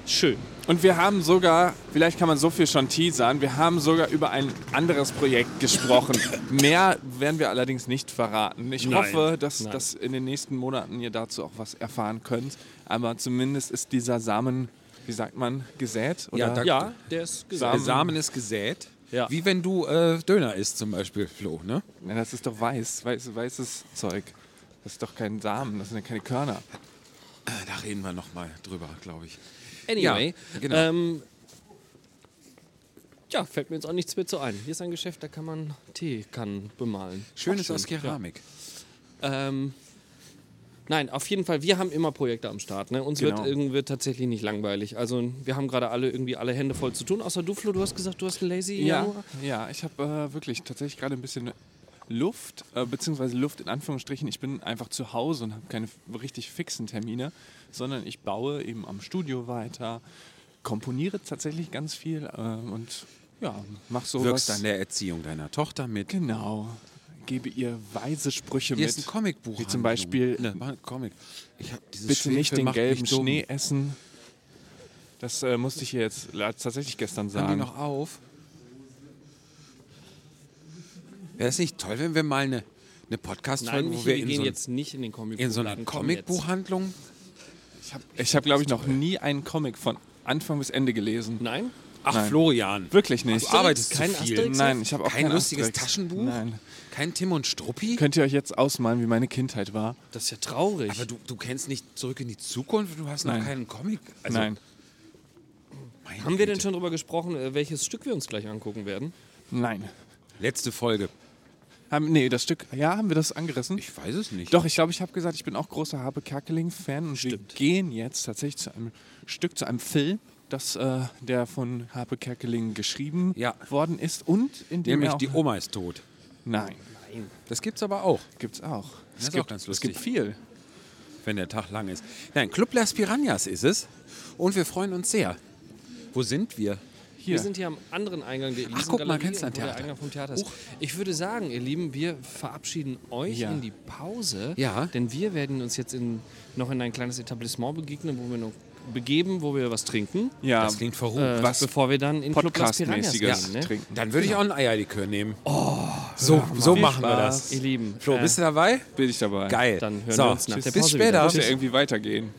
schön. Und wir haben sogar, vielleicht kann man so viel schon teasern, wir haben sogar über ein anderes Projekt gesprochen. Mehr werden wir allerdings nicht verraten. Ich Nein. hoffe, dass, Nein. dass in den nächsten Monaten ihr dazu auch was erfahren könnt. Aber zumindest ist dieser Samen, wie sagt man, gesät? Oder? Ja, da- Ja, der ist Der gesagt. Samen ist gesät. Ja. Wie wenn du äh, Döner isst zum Beispiel, Flo. Ne? Ja, das ist doch weiß, weiß, weißes Zeug. Das ist doch kein Samen, das sind ja keine Körner. Äh, Da reden wir noch mal drüber, glaube ich. Anyway, Ja, genau. ähm, ja, fällt mir jetzt auch nichts mehr zu ein. Hier ist ein Geschäft, da kann man Teekannen bemalen. Schön Auch ist aus Keramik. Ähm, Nein, auf jeden Fall, wir haben immer Projekte am Start. Ne? Uns Genau. wird irgendwie tatsächlich nicht langweilig. Also wir haben gerade alle irgendwie alle Hände voll zu tun. Außer du, Flo, du hast gesagt, du hast einen Lazy Ja, Januar. ja ich habe äh, wirklich tatsächlich gerade ein bisschen Luft, äh, beziehungsweise Luft in Anführungsstrichen. Ich bin einfach zu Hause und habe keine richtig fixen Termine, sondern ich baue eben am Studio weiter, komponiere tatsächlich ganz viel äh, und ja, mach so Wirkst an der Erziehung deiner Tochter mit. Genau. Gebe ihr weise Sprüche Hier mit. ist ein Comicbuch. Wie zum Beispiel, Ne, Comic. Ich hab dieses bitte nicht Schwefel den macht gelben dumm. Schnee essen. Das äh, musste ich hier jetzt tatsächlich gestern Haben die sagen. noch auf? Wäre es nicht toll, wenn wir mal eine, eine Podcast-Folge, wo wir wir in gehen so, ein- jetzt nicht in den Comicbuch. in so einer Comicbuchhandlung Ich habe, ich hab, glaube ich, noch nie einen Comic von Anfang bis Ende gelesen. Nein? Ach, Nein. Florian. Wirklich nicht. Du arbeitest Kein zu viel. Asterix? Nein, ich habe auch Kein kein lustiges Asterix. Taschenbuch? Nein. Kein Tim und Struppi? Könnt ihr euch jetzt ausmalen, wie meine Kindheit war? Das ist ja traurig. Aber du, du kennst nicht zurück in die Zukunft? Du hast noch Nein. keinen Comic? Also, Nein. haben wir denn schon darüber gesprochen, äh, welches Stück wir uns gleich angucken werden? Nein. Letzte Folge. Haben, nee, das Stück. Ja, haben wir das angerissen? Ich weiß es nicht. Doch, ich glaube, ich habe gesagt, ich bin auch großer Habe Kerkeling-Fan und Stimmt. wir gehen jetzt tatsächlich zu einem Stück, zu einem Film, das äh, der von Habe Kerkeling geschrieben Ja. worden ist und in dem Nämlich auch, die Oma ist tot. Nein, Das gibt's aber auch, gibt's auch. Das ist es gibt, auch ganz Es lustig. gibt viel. wenn der Tag lang ist. Nein, Club Las Piranhas ist es. Und wir freuen uns sehr. Wo sind wir? Hier. Wir sind hier am anderen Eingang der Ach, guck mal, Isengalerie, kennst du ein wo der Theater? Eingang vom Theater ist. Ich würde sagen, ihr Lieben, wir verabschieden euch Ja. in die Pause. Ja. Denn wir werden uns jetzt in, noch in ein kleines Etablissement begegnen, wo wir noch begeben, wo wir was trinken. ja, Das klingt verrucht. Äh, Was bevor wir dann in Club Las Piranhas Podcast-mäßiges gehen. Ne? trinken. Dann würde ich auch ein Eierlikör nehmen. Oh, so, so machen wir Spaß. das. Ihr Lieben, Flo, äh, bist du dabei? Bin ich dabei. Geil. Dann hören so, wir uns nach der bis Pause später. wieder. Muss ja irgendwie weitergehen.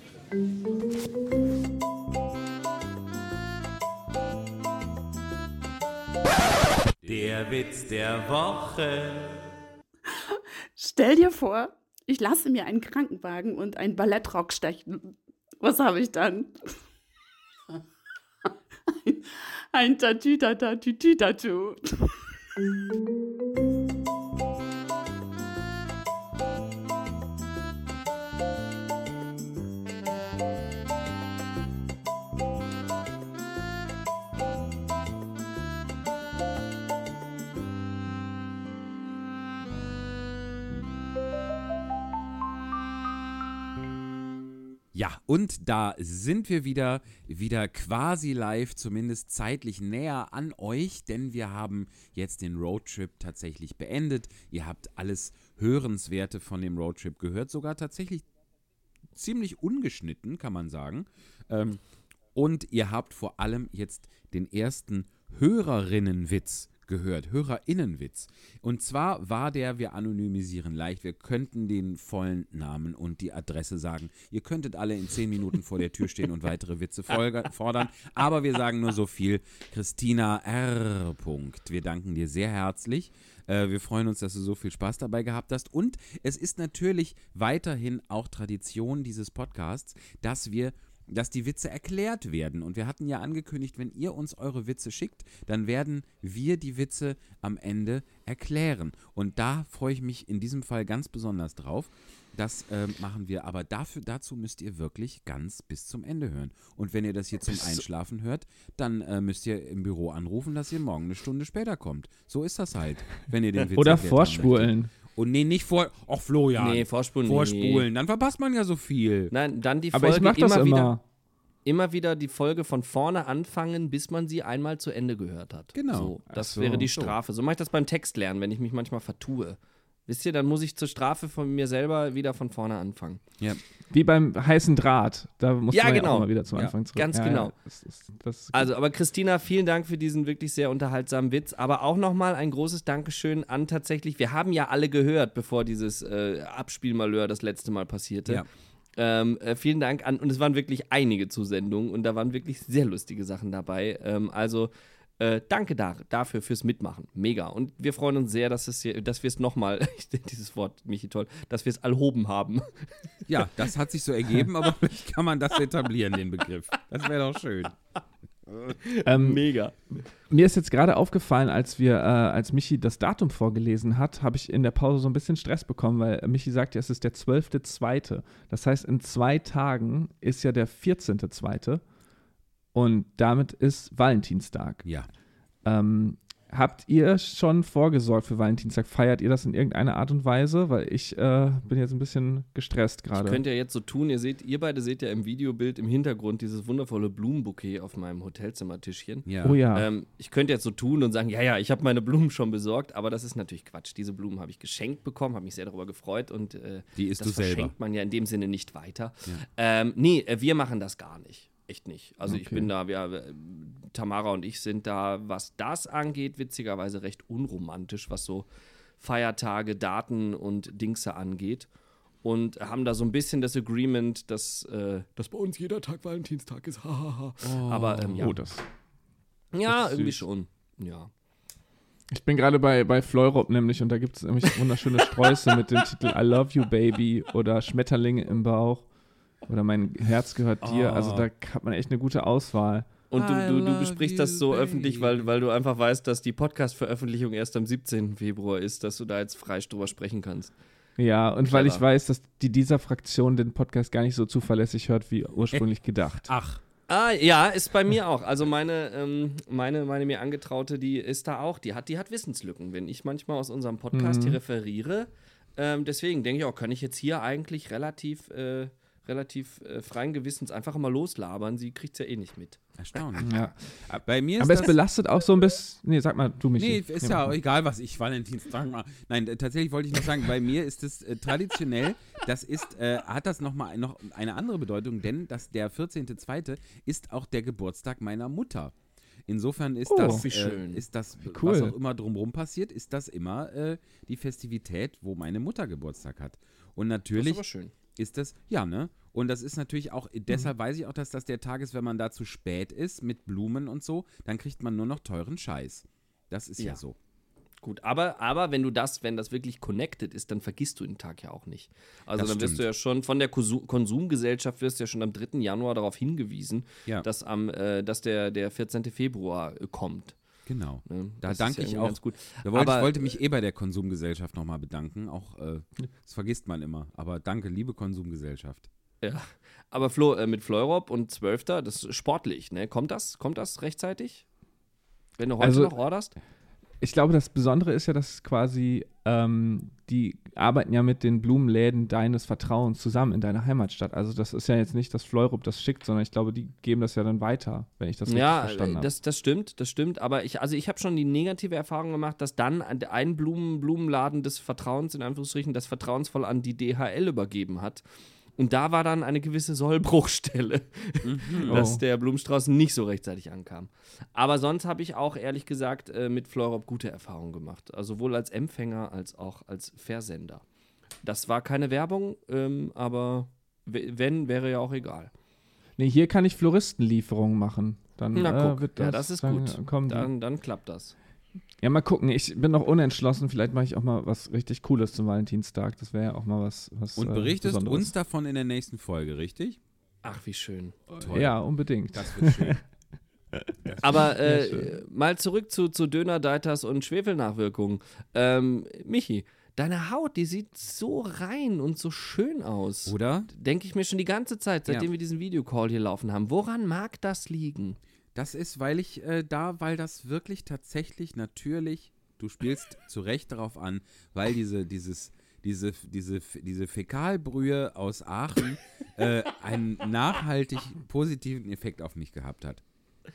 Der Witz der Woche. Stell dir vor, ich lasse mir einen Krankenwagen und einen Ballettrock stechen. Was habe ich dann? ein, ein. Ja, und da sind wir wieder, wieder quasi live, zumindest zeitlich näher an euch, denn wir haben jetzt den Roadtrip tatsächlich beendet. Ihr habt alles Hörenswerte von dem Roadtrip gehört, sogar tatsächlich ziemlich ungeschnitten, kann man sagen. Ähm, und ihr habt vor allem jetzt den ersten Hörerinnenwitz gehört, Hörerinnenwitz. Und zwar war der, wir anonymisieren leicht, wir könnten den vollen Namen und die Adresse sagen. Ihr könntet alle in zehn Minuten vor der Tür stehen und weitere Witze fordern, aber wir sagen nur so viel. Christina R. Wir danken dir sehr herzlich. Äh, wir freuen uns, dass du so viel Spaß dabei gehabt hast. Und es ist natürlich weiterhin auch Tradition dieses Podcasts, dass wir dass die Witze erklärt werden. Und wir hatten ja angekündigt, wenn ihr uns eure Witze schickt, dann werden wir die Witze am Ende erklären. Und da freue ich mich in diesem Fall ganz besonders drauf. Das äh, machen wir, aber dafür, dazu müsst ihr wirklich ganz bis zum Ende hören. Und wenn ihr das hier zum Einschlafen hört, dann äh, müsst ihr im Büro anrufen, dass ihr morgen eine Stunde später kommt. So ist das halt, wenn ihr den Witz Oder vorspulen. Und nee, nicht vor. Ach, Florian. Nee, vorspulen, nee. Vorspulen. Dann verpasst man ja so viel. Nein, dann die Aber Folge ich mache das immer, immer. wieder immer wieder die Folge von vorne anfangen, bis man sie einmal zu Ende gehört hat. Genau. So, das so. wäre die Strafe. So mache ich das beim Textlernen, wenn ich mich manchmal vertue. Wisst ihr, dann muss ich zur Strafe von mir selber wieder von vorne anfangen. Ja. Wie beim heißen Draht. Da muss Ja, man ja genau. auch mal wieder zum Ja, Anfang zurück. ganz Ja, genau. Ja, das ist, das ist Also, aber Christina, vielen Dank für diesen wirklich sehr unterhaltsamen Witz. Aber auch nochmal ein großes Dankeschön an tatsächlich, wir haben ja alle gehört, bevor dieses äh, Abspielmalheur das letzte Mal passierte. Ja. Ähm, äh, vielen Dank an, und es waren wirklich einige Zusendungen und da waren wirklich sehr lustige Sachen dabei. Ähm, also äh, danke da, dafür fürs Mitmachen. Mega. Und wir freuen uns sehr, dass, es hier, dass wir es nochmal, dieses Wort, Michi, toll, dass wir es allhoben haben. Ja, das hat sich so ergeben, aber vielleicht kann man das etablieren, den Begriff. Das wäre doch schön. Ähm, Mega. Mir ist jetzt gerade aufgefallen, als wir, äh, als Michi das Datum vorgelesen hat, habe ich in der Pause so ein bisschen Stress bekommen, weil Michi sagt ja, es ist der 12.2. Das heißt, in zwei Tagen ist ja der 14.2. Und damit ist Valentinstag. Ja. Ähm, habt ihr schon vorgesorgt für Valentinstag? Feiert ihr das in irgendeiner Art und Weise? Weil ich äh, bin jetzt ein bisschen gestresst Ich gerade. könnte ja jetzt so tun, ihr seht, ihr beide seht ja im Videobild im Hintergrund dieses wundervolle Blumenbouquet auf meinem Hotelzimmertischchen. Ja. Oh ja. Ähm, ich könnte jetzt so tun und sagen, ja, ja, ich habe meine Blumen schon besorgt, aber das ist natürlich Quatsch. Diese Blumen habe ich geschenkt bekommen, habe mich sehr darüber gefreut und äh, Die isst das du selber. verschenkt man ja in dem Sinne nicht weiter. Ähm, nee, äh, wir machen das gar nicht. Echt nicht. Also ich Okay. bin da, wir, Tamara und ich sind da, was das angeht, witzigerweise recht unromantisch, was so Feiertage, Daten und Dingse angeht. Und haben da so ein bisschen das Agreement, dass, äh, dass bei uns jeder Tag Valentinstag ist. Hahaha. Aber ähm, ja, Oh, das. ja das irgendwie süß. schon. Ja. Ich bin gerade bei, bei Fleurop nämlich und da gibt es nämlich wunderschöne Sträuße mit dem Titel I Love You Baby oder Schmetterlinge im Bauch oder Mein Herz gehört dir. Also da hat man echt eine gute Auswahl. Und du, du, du besprichst das so öffentlich, weil, baby. weil du einfach weißt, dass die Podcast-Veröffentlichung erst am 17. Februar ist, dass du da jetzt frei drüber sprechen kannst. Ja, und weil ich weiß, dass die dieser Fraktion den Podcast gar nicht so zuverlässig hört, wie ursprünglich gedacht. Ach, Ah, ja, ist bei mir auch. Also meine, ähm, meine, meine mir angetraute, die ist da auch, die hat, die hat Wissenslücken. Wenn ich manchmal aus unserem Podcast hier referiere, ähm, deswegen denke ich auch, kann ich jetzt hier eigentlich relativ, äh, relativ äh, freien Gewissens einfach mal loslabern. Sie kriegt es ja eh nicht mit. erstaunlich. Ja. Bei mir ist Aber es das belastet auch so ein bisschen. Nee, sag mal, du mich. Nee, ist ja auch egal, was ich Valentinstag mache. Nein, äh, tatsächlich wollte ich noch sagen, bei mir ist es äh, traditionell, das ist, äh, hat das nochmal noch eine andere Bedeutung, denn das, der 14.2. ist auch der Geburtstag meiner Mutter. Insofern ist Oh, das, wie äh, schön. ist das cool. was auch immer drumherum passiert, ist das immer äh, die Festivität, wo meine Mutter Geburtstag hat. Und Das natürlich ist aber schön. ist das, ja, ne? Und das ist natürlich auch, Mhm. deshalb weiß ich auch, dass das der Tag ist, wenn man da zu spät ist mit Blumen und so, dann kriegt man nur noch teuren Scheiß. Das ist ja, Ja. so. Gut, aber, aber wenn du das, wenn das wirklich connected ist, dann vergisst du den Tag ja auch nicht. Also Das dann wirst stimmt. du ja schon von der Konsumgesellschaft wirst du ja schon am 3. Januar darauf hingewiesen, Ja. dass am, äh, dass der, der 14. Februar äh, kommt. Genau. Ne? Da Das danke ja ich auch. Gut. Da wollte, ich Aber- wollte mich eh bei der Konsumgesellschaft nochmal bedanken. Auch, äh, das vergisst man immer. Aber danke, liebe Konsumgesellschaft. Ja. Aber Flo, äh, mit Fleurop und 12. das ist sportlich, ne? Kommt das? Kommt das rechtzeitig? Wenn du heute Also- noch orderst? Ich glaube, das Besondere ist ja, dass quasi ähm, die arbeiten ja mit den Blumenläden deines Vertrauens zusammen in deiner Heimatstadt. Also das ist ja jetzt nicht, dass Fleurup das schickt, sondern ich glaube, die geben das ja dann weiter, wenn ich das richtig Ja, verstanden äh, habe. das, das stimmt, das stimmt. Aber ich, also ich habe schon die negative Erfahrung gemacht, dass dann ein- ein Blumen, Blumenladen des Vertrauens, in Anführungsstrichen, das vertrauensvoll an die DHL übergeben hat. Und da war dann eine gewisse Sollbruchstelle, dass Oh. der Blumenstrauß nicht so rechtzeitig ankam. Aber sonst habe ich auch ehrlich gesagt äh, mit Fleurop gute Erfahrungen gemacht. Also sowohl als Empfänger als auch als Versender. Das war keine Werbung, ähm, aber wenn, wäre ja auch egal. Nee, hier kann ich Floristenlieferungen machen. Dann Na äh, guck, wird ja, das ist dann gut. Dann, dann klappt das. Ja, mal gucken. Ich bin noch unentschlossen. Vielleicht mache ich auch mal was richtig Cooles zum Valentinstag. Das wäre ja auch mal was. was Und äh, berichtest Besonderes. uns davon in der nächsten Folge, richtig? Ach, wie schön. Toll. Ja, unbedingt. Das wird schön. Aber äh, schön. mal zurück zu, zu Döner, Deiters und Schwefelnachwirkungen. Ähm, Michi, deine Haut, die sieht so rein und so schön aus. Oder? Denke ich mir schon die ganze Zeit, seitdem Ja. wir diesen Videocall hier laufen haben. Woran mag das liegen? Das ist, weil ich äh, da, weil das wirklich tatsächlich natürlich, du spielst zu Recht darauf an, weil diese, dieses, diese, diese, diese Fäkalbrühe aus Aachen äh, einen nachhaltig positiven Effekt auf mich gehabt hat.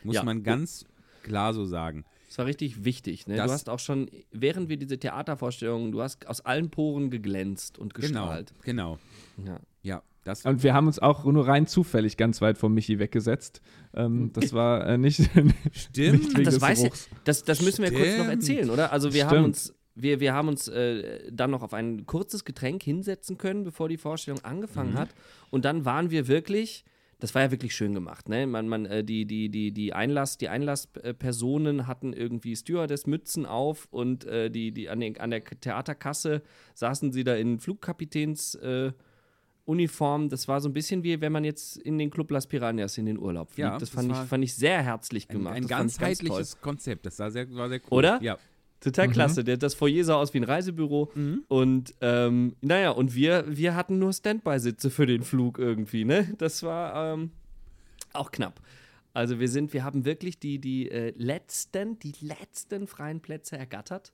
Muss Ja. man ganz klar so sagen. Das war richtig wichtig. Ne? Du hast auch schon, während wir diese Theatervorstellungen, du hast aus allen Poren geglänzt und gestrahlt. Genau, genau. Ja. Ja, das Und wir haben uns auch nur rein zufällig ganz weit von Michi weggesetzt. Ähm, das war äh, nicht, stimmt. nicht wegen das des weiß ich, das, das müssen wir kurz noch Stimmt. erzählen, oder? Also wir haben Stimmt. uns, wir, wir haben uns äh, dann noch auf ein kurzes Getränk hinsetzen können, bevor die Vorstellung angefangen Mhm. hat. Und dann waren wir wirklich, das war ja wirklich schön gemacht, ne? Man, man, äh, die, die, die, die Einlass, die Einlasspersonen hatten irgendwie Stewardess-Mützen auf und äh, die, die an, den, an der Theaterkasse saßen sie da in Flugkapitäns. Äh, Uniform, das war so ein bisschen wie wenn man jetzt in den Club Las Piranhas in den Urlaub fliegt. Ja, das, das fand, ich, fand ich sehr herzlich Ein, gemacht. ein fand ich ganz ganzheitliches Konzept. Das war sehr, war sehr cool. Oder? Ja. Total klasse. Der, das Foyer sah aus wie ein Reisebüro. Und ähm, naja, und wir, wir hatten nur Standby-Sitze für den Flug irgendwie, ne? Das war ähm, auch knapp. Also wir sind, wir haben wirklich die, die äh, letzten, die letzten freien Plätze ergattert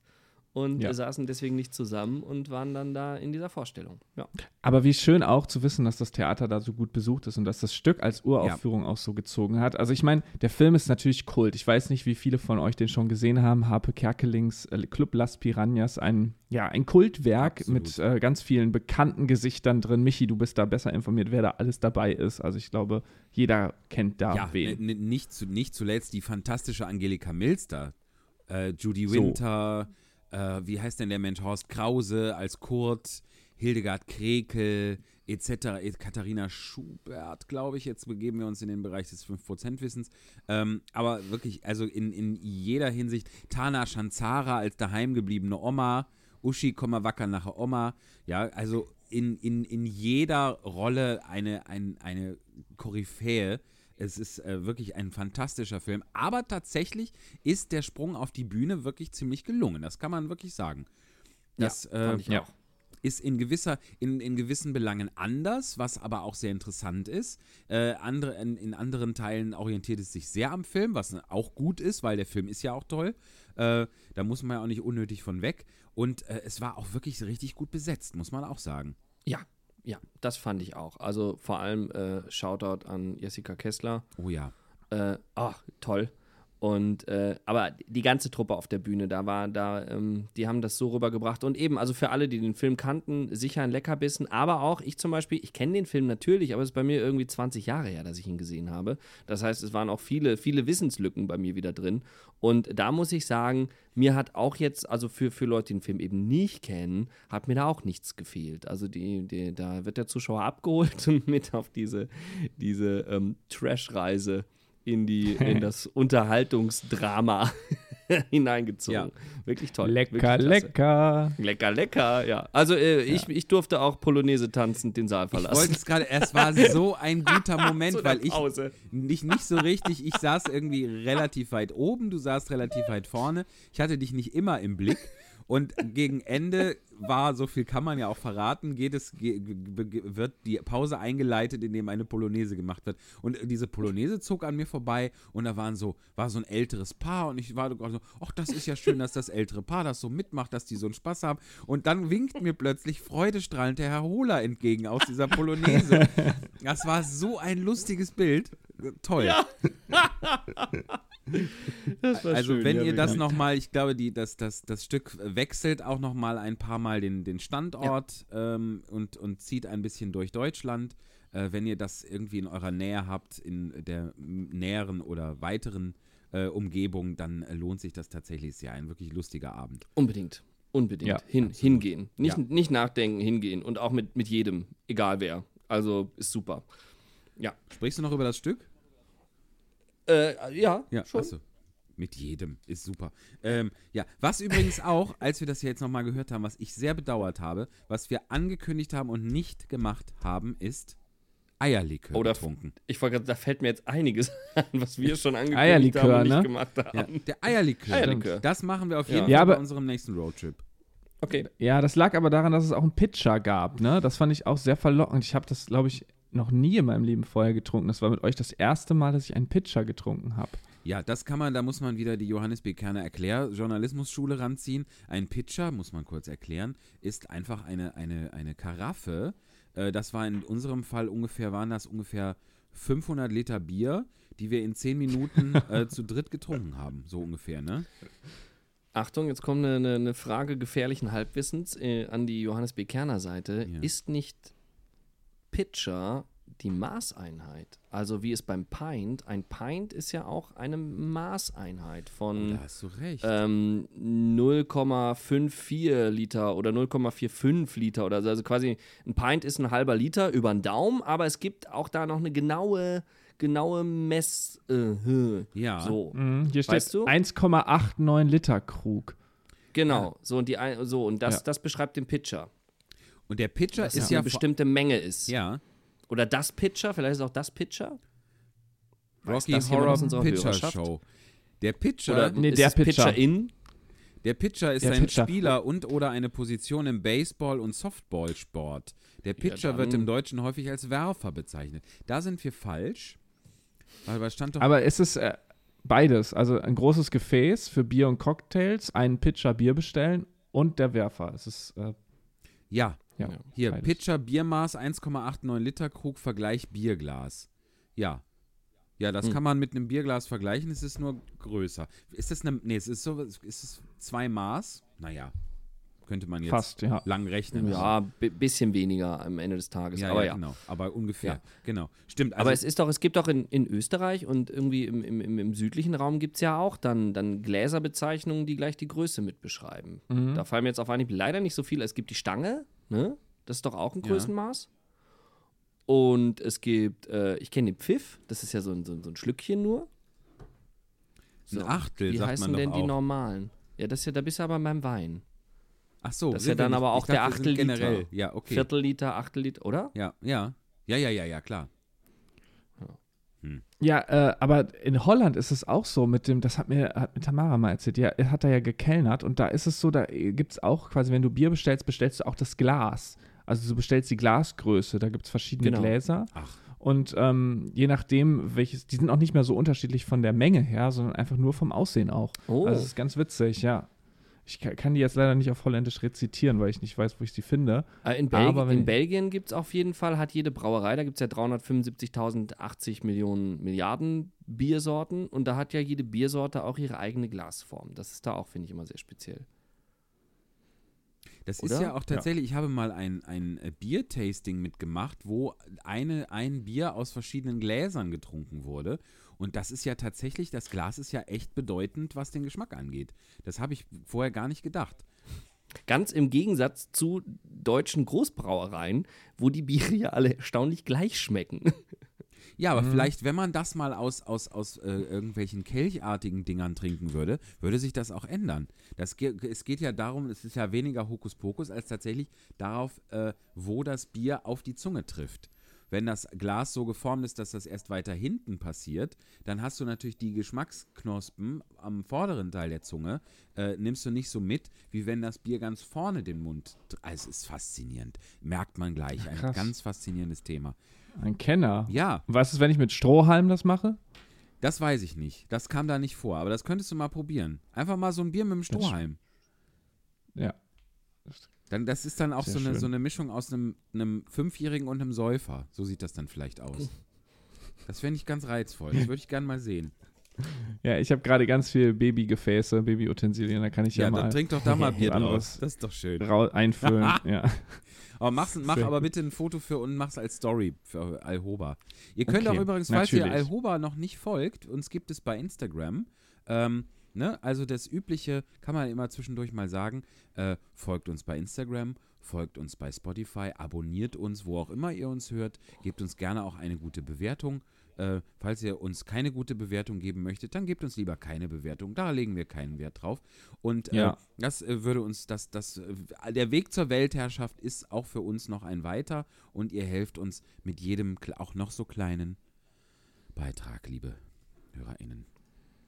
und Ja. wir saßen deswegen nicht zusammen und waren dann da in dieser Vorstellung. Ja. Aber wie schön auch zu wissen, dass das Theater da so gut besucht ist und dass das Stück als Uraufführung auch so gezogen hat. Also ich meine, der Film ist natürlich Kult. Ich weiß nicht, wie viele von euch den schon gesehen haben. Harpe Kerkelings äh, Club Las Piranhas, ein, ja, ein Kultwerk Absolut. mit äh, ganz vielen bekannten Gesichtern drin. Michi, du bist da besser informiert, wer da alles dabei ist. Also ich glaube, jeder kennt da Ja, wen. nicht, zu, nicht zuletzt die fantastische Angelika da. Äh, Judy So. Äh, wie heißt denn der Mensch? Horst Krause als Kurt, Hildegard Krekel, etc. Katharina Schubert, glaube ich. Jetzt begeben wir uns in den Bereich des 5%-Wissens. Ähm, aber wirklich, also in, in jeder Hinsicht, Tana Shanzara als daheimgebliebene Oma, Uschi, Komma wacker nachher Oma. Ja, also in, in, in jeder Rolle eine, ein, eine Koryphäe. Es ist äh, wirklich ein fantastischer Film. Aber tatsächlich ist der Sprung auf die Bühne wirklich ziemlich gelungen. Das kann man wirklich sagen. Das Ja, äh, ich ja. auch. ist in, gewisser, in, in gewissen Belangen anders, was aber auch sehr interessant ist. Äh, andere, in, in anderen Teilen orientiert es sich sehr am Film, was auch gut ist, weil der Film ist ja auch toll. Äh, da muss man ja auch nicht unnötig von weg. Und äh, es war auch wirklich richtig gut besetzt, muss man auch sagen. Ja, ja, das fand ich auch. Also vor allem äh, Shoutout an Jessica Kessler. Oh ja. Äh, ach, toll. Und äh, aber die ganze Truppe auf der Bühne, da war, da, ähm, die haben das so rübergebracht. Und eben, also für alle, die den Film kannten, sicher ein Leckerbissen. Aber auch ich zum Beispiel, ich kenne den Film natürlich, aber es ist bei mir irgendwie 20 Jahre her, dass ich ihn gesehen habe. Das heißt, es waren auch viele, viele Wissenslücken bei mir wieder drin. Und da muss ich sagen, mir hat auch jetzt, also für, für Leute, die den Film eben nicht kennen, hat mir da auch nichts gefehlt. Also die, die, da wird der Zuschauer abgeholt mit auf diese, diese ähm, Trash-Reise in, die, in das Unterhaltungsdrama hineingezogen. Wirklich toll. lecker, wirklich lecker. Lecker, lecker, ja. Also äh, ich, ich durfte auch Polonaise tanzend den Saal Ich wollte verlassen. es gerade, es war so ein guter Moment, weil ich Pause. nicht, nicht so richtig, ich saß irgendwie relativ weit oben, du saßt relativ weit vorne. Ich hatte dich nicht immer im Blick. Und gegen Ende war, so viel kann man ja auch verraten, geht es, wird die Pause eingeleitet, indem eine Polonaise gemacht wird. Und diese Polonaise zog an mir vorbei und da waren so, war so ein älteres Paar und ich war so, ach, das ist ja schön, dass das ältere Paar das so mitmacht, dass die so einen Spaß haben. Und dann winkt mir plötzlich freudestrahlend der Herr Hohler entgegen aus dieser Polonaise. Das war so ein lustiges Bild. Toll. also schön, wenn ja, ihr das nochmal, ich glaube, die, das, das, das Stück wechselt auch nochmal ein paar Mal den, den Standort ähm, und, und zieht ein bisschen durch Deutschland. Äh, wenn ihr das irgendwie in eurer Nähe habt, in der näheren oder weiteren äh, Umgebung, dann äh, lohnt sich das tatsächlich. Ja ein wirklich lustiger Abend. Unbedingt. Unbedingt. Ja, Hin, hingehen. Nicht, Ja. nicht nachdenken, hingehen. Und auch mit, mit jedem, egal wer. Also ist super. Ja. Sprichst du noch über das Stück? Äh, ja, Ja, schon. achso. Mit jedem. Ist super. Ähm, ja, was übrigens auch, als wir das jetzt nochmal gehört haben, was ich sehr bedauert habe, was wir angekündigt haben und nicht gemacht haben, ist Eierlikör Oder getrunken. Ich wollte gerade, da fällt mir jetzt einiges an, was wir schon angekündigt Eierlikör, haben und nicht ne? gemacht haben. Ja, der Eierlikör. Eierlikör. Das machen wir auf jeden Ja, Fall bei unserem nächsten Roadtrip. Okay. Ja, das lag aber daran, dass es auch einen Pitcher gab, ne? Das fand ich auch sehr verlockend. Ich habe das, glaube ich, noch nie in meinem Leben vorher getrunken. Das war mit euch das erste Mal, dass ich einen Pitcher getrunken habe. Ja, das kann man, da muss man wieder die Johannes B. Kerner Erklär Journalismusschule ranziehen. Ein Pitcher, muss man kurz erklären, ist einfach eine, eine, eine Karaffe. Äh, das war in unserem Fall ungefähr, waren das ungefähr 500 Liter Bier, die wir in 10 Minuten äh, zu dritt getrunken haben. So ungefähr, ne? Achtung, jetzt kommt eine, eine, eine Frage gefährlichen Halbwissens äh, an die Johannes B. Kerner Seite. Ja. Ist nicht Pitcher die Maßeinheit? Also wie es beim Pint, ein Pint ist ja auch eine Maßeinheit von recht. ähm, 0,54 Liter oder 0,45 Liter oder so. Also quasi ein Pint ist ein halber Liter über den Daumen, aber es gibt auch da noch eine genaue, genaue Mess. Äh, Ja. So. Mhm, hier steht Weißt du? 1,89 Liter Krug. Genau, so und die ein, so und das, Ja. das beschreibt den Pitcher. Und der Pitcher dass ist ja eine bestimmte Menge ist. Ja, Oder das Pitcher, vielleicht ist es auch das Pitcher. Rocky Horror Pitcher? Show. Der Pitcher, Oder Nee, ist der es Pitcher. Pitcher-In? der Pitcher ist Der ein Pitcher. Spieler und oder eine Position im Baseball- und Softballsport. Der Pitcher wird dann- im Deutschen häufig als Werfer bezeichnet. Da sind wir falsch. Aber es stand doch Aber es ist äh, beides. Also ein großes Gefäß für Bier und Cocktails, einen Pitcher Bier bestellen und der Werfer. Es ist, äh, ja, ja, hier beides. Pitcher Biermaß 1,89 Liter Krug Vergleich Bierglas. Ja. Ja, das Hm. kann man mit einem Bierglas vergleichen, es ist nur größer. Ist das eine nee, es ist so ist es zwei Maß? Naja, könnte man jetzt Fast, ja. lang rechnen. Ja, bi- bisschen weniger am Ende des Tages. ja, aber ja, ja. genau, aber ungefähr. Ja. Genau. Stimmt, also aber es ist doch, es gibt doch in, in Österreich und irgendwie im, im, im, im südlichen Raum gibt es ja auch dann, dann Gläserbezeichnungen, die gleich die Größe mit beschreiben. Mhm. Da fallen mir jetzt auf Anhieb leider nicht so viel. Es gibt die Stange, ne? Das ist doch auch ein Ja. Größenmaß. Und es gibt, äh, ich kenne den Pfiff, das ist ja so ein, so, ein- so ein Schlückchen nur. ein Achtel, Wie heißen denn die auch. normalen? Ja, das ist ja, da bist du aber beim Wein. Ach so, das ist ja dann aber auch dachte, der Achtel generell. Liter. Ja, okay. Viertel Liter, Achtel Liter, oder? Ja, ja. Ja, ja, ja, ja, klar. Ja, äh, aber in Holland ist es auch so mit dem, das hat mir, hat mir Tamara mal erzählt, ja, er hat da ja gekellnert und da ist es so, da gibt es auch quasi, wenn du Bier bestellst, bestellst du auch das Glas. Also du bestellst die Glasgröße, da gibt es verschiedene Genau. Gläser. Ach. Und ähm, je nachdem, welches, die sind auch nicht mehr so unterschiedlich von der Menge her, sondern einfach nur vom Aussehen auch. Oh. Also das ist ganz witzig, ja. Ich ka- kann die jetzt leider nicht auf Holländisch rezitieren, weil ich nicht weiß, wo ich sie finde. Äh, In, Belg Aber in Belgien gibt es auf jeden Fall, hat jede Brauerei, da gibt es ja 375.080 Millionen Milliarden Biersorten und da hat ja jede Biersorte auch ihre eigene Glasform. Das ist da auch, finde ich, immer sehr speziell. Das Oder? ist ja auch tatsächlich, ich habe mal ein, ein äh, Biertasting mitgemacht, wo eine, ein Bier aus verschiedenen Gläsern getrunken wurde. Und das ist ja tatsächlich, das Glas ist ja echt bedeutend, was den Geschmack angeht. Das habe ich vorher gar nicht gedacht. Ganz im Gegensatz zu deutschen Großbrauereien, wo die Biere ja alle erstaunlich gleich schmecken. Ja, Mhm. aber vielleicht, wenn man das mal aus, aus, aus äh, irgendwelchen kelchartigen Dingern trinken würde, würde sich das auch ändern. Das ge es geht ja darum, es ist ja weniger Hokuspokus als tatsächlich darauf, äh, wo das Bier auf die Zunge trifft. Wenn das Glas so geformt ist, dass das erst weiter hinten passiert, dann hast du natürlich die Geschmacksknospen am vorderen Teil der Zunge, äh, nimmst du nicht so mit, wie wenn das Bier ganz vorne den Mund. Also es ist faszinierend. Merkt man gleich. Ein Krass. ganz faszinierendes Thema. Ein Kenner. Ja, Was ist, wenn ich mit Strohhalm das mache? das weiß ich nicht. Das kam da nicht vor, aber das könntest du mal probieren. Einfach mal so ein Bier mit dem Strohhalm. Ja. Dann, das ist dann auch Sehr so eine, schön. so eine Mischung aus einem, einem Fünfjährigen und einem Säufer. So sieht das dann vielleicht aus. Das fände ich ganz reizvoll. Das würde ich gerne mal sehen. Ja, ich habe gerade ganz viel Babygefäße, Babyutensilien, da kann ich ja, Ja, mal dann trink doch da mal Bier draus. Das ist doch schön. einfüllen. ja. Aber mach's, mach aber bitte ein Foto für und mach's als Story für Alhoba. Ihr könnt Okay, auch übrigens, falls ihr natürlich. Alhoba noch nicht folgt, uns gibt es bei Instagram. Ähm, ne? Also das Übliche kann man immer zwischendurch mal sagen. Äh, folgt uns bei Instagram, folgt uns bei Spotify, abonniert uns, wo auch immer ihr uns hört. Gebt uns gerne auch eine gute Bewertung. Äh, falls ihr uns keine gute Bewertung geben möchtet, dann gebt uns lieber keine Bewertung. Da legen wir keinen Wert drauf. Und äh, Ja. das äh, würde uns, das, das, äh, der Weg zur Weltherrschaft ist auch für uns noch ein weiter und ihr helft uns mit jedem auch noch so kleinen Beitrag, liebe HörerInnen.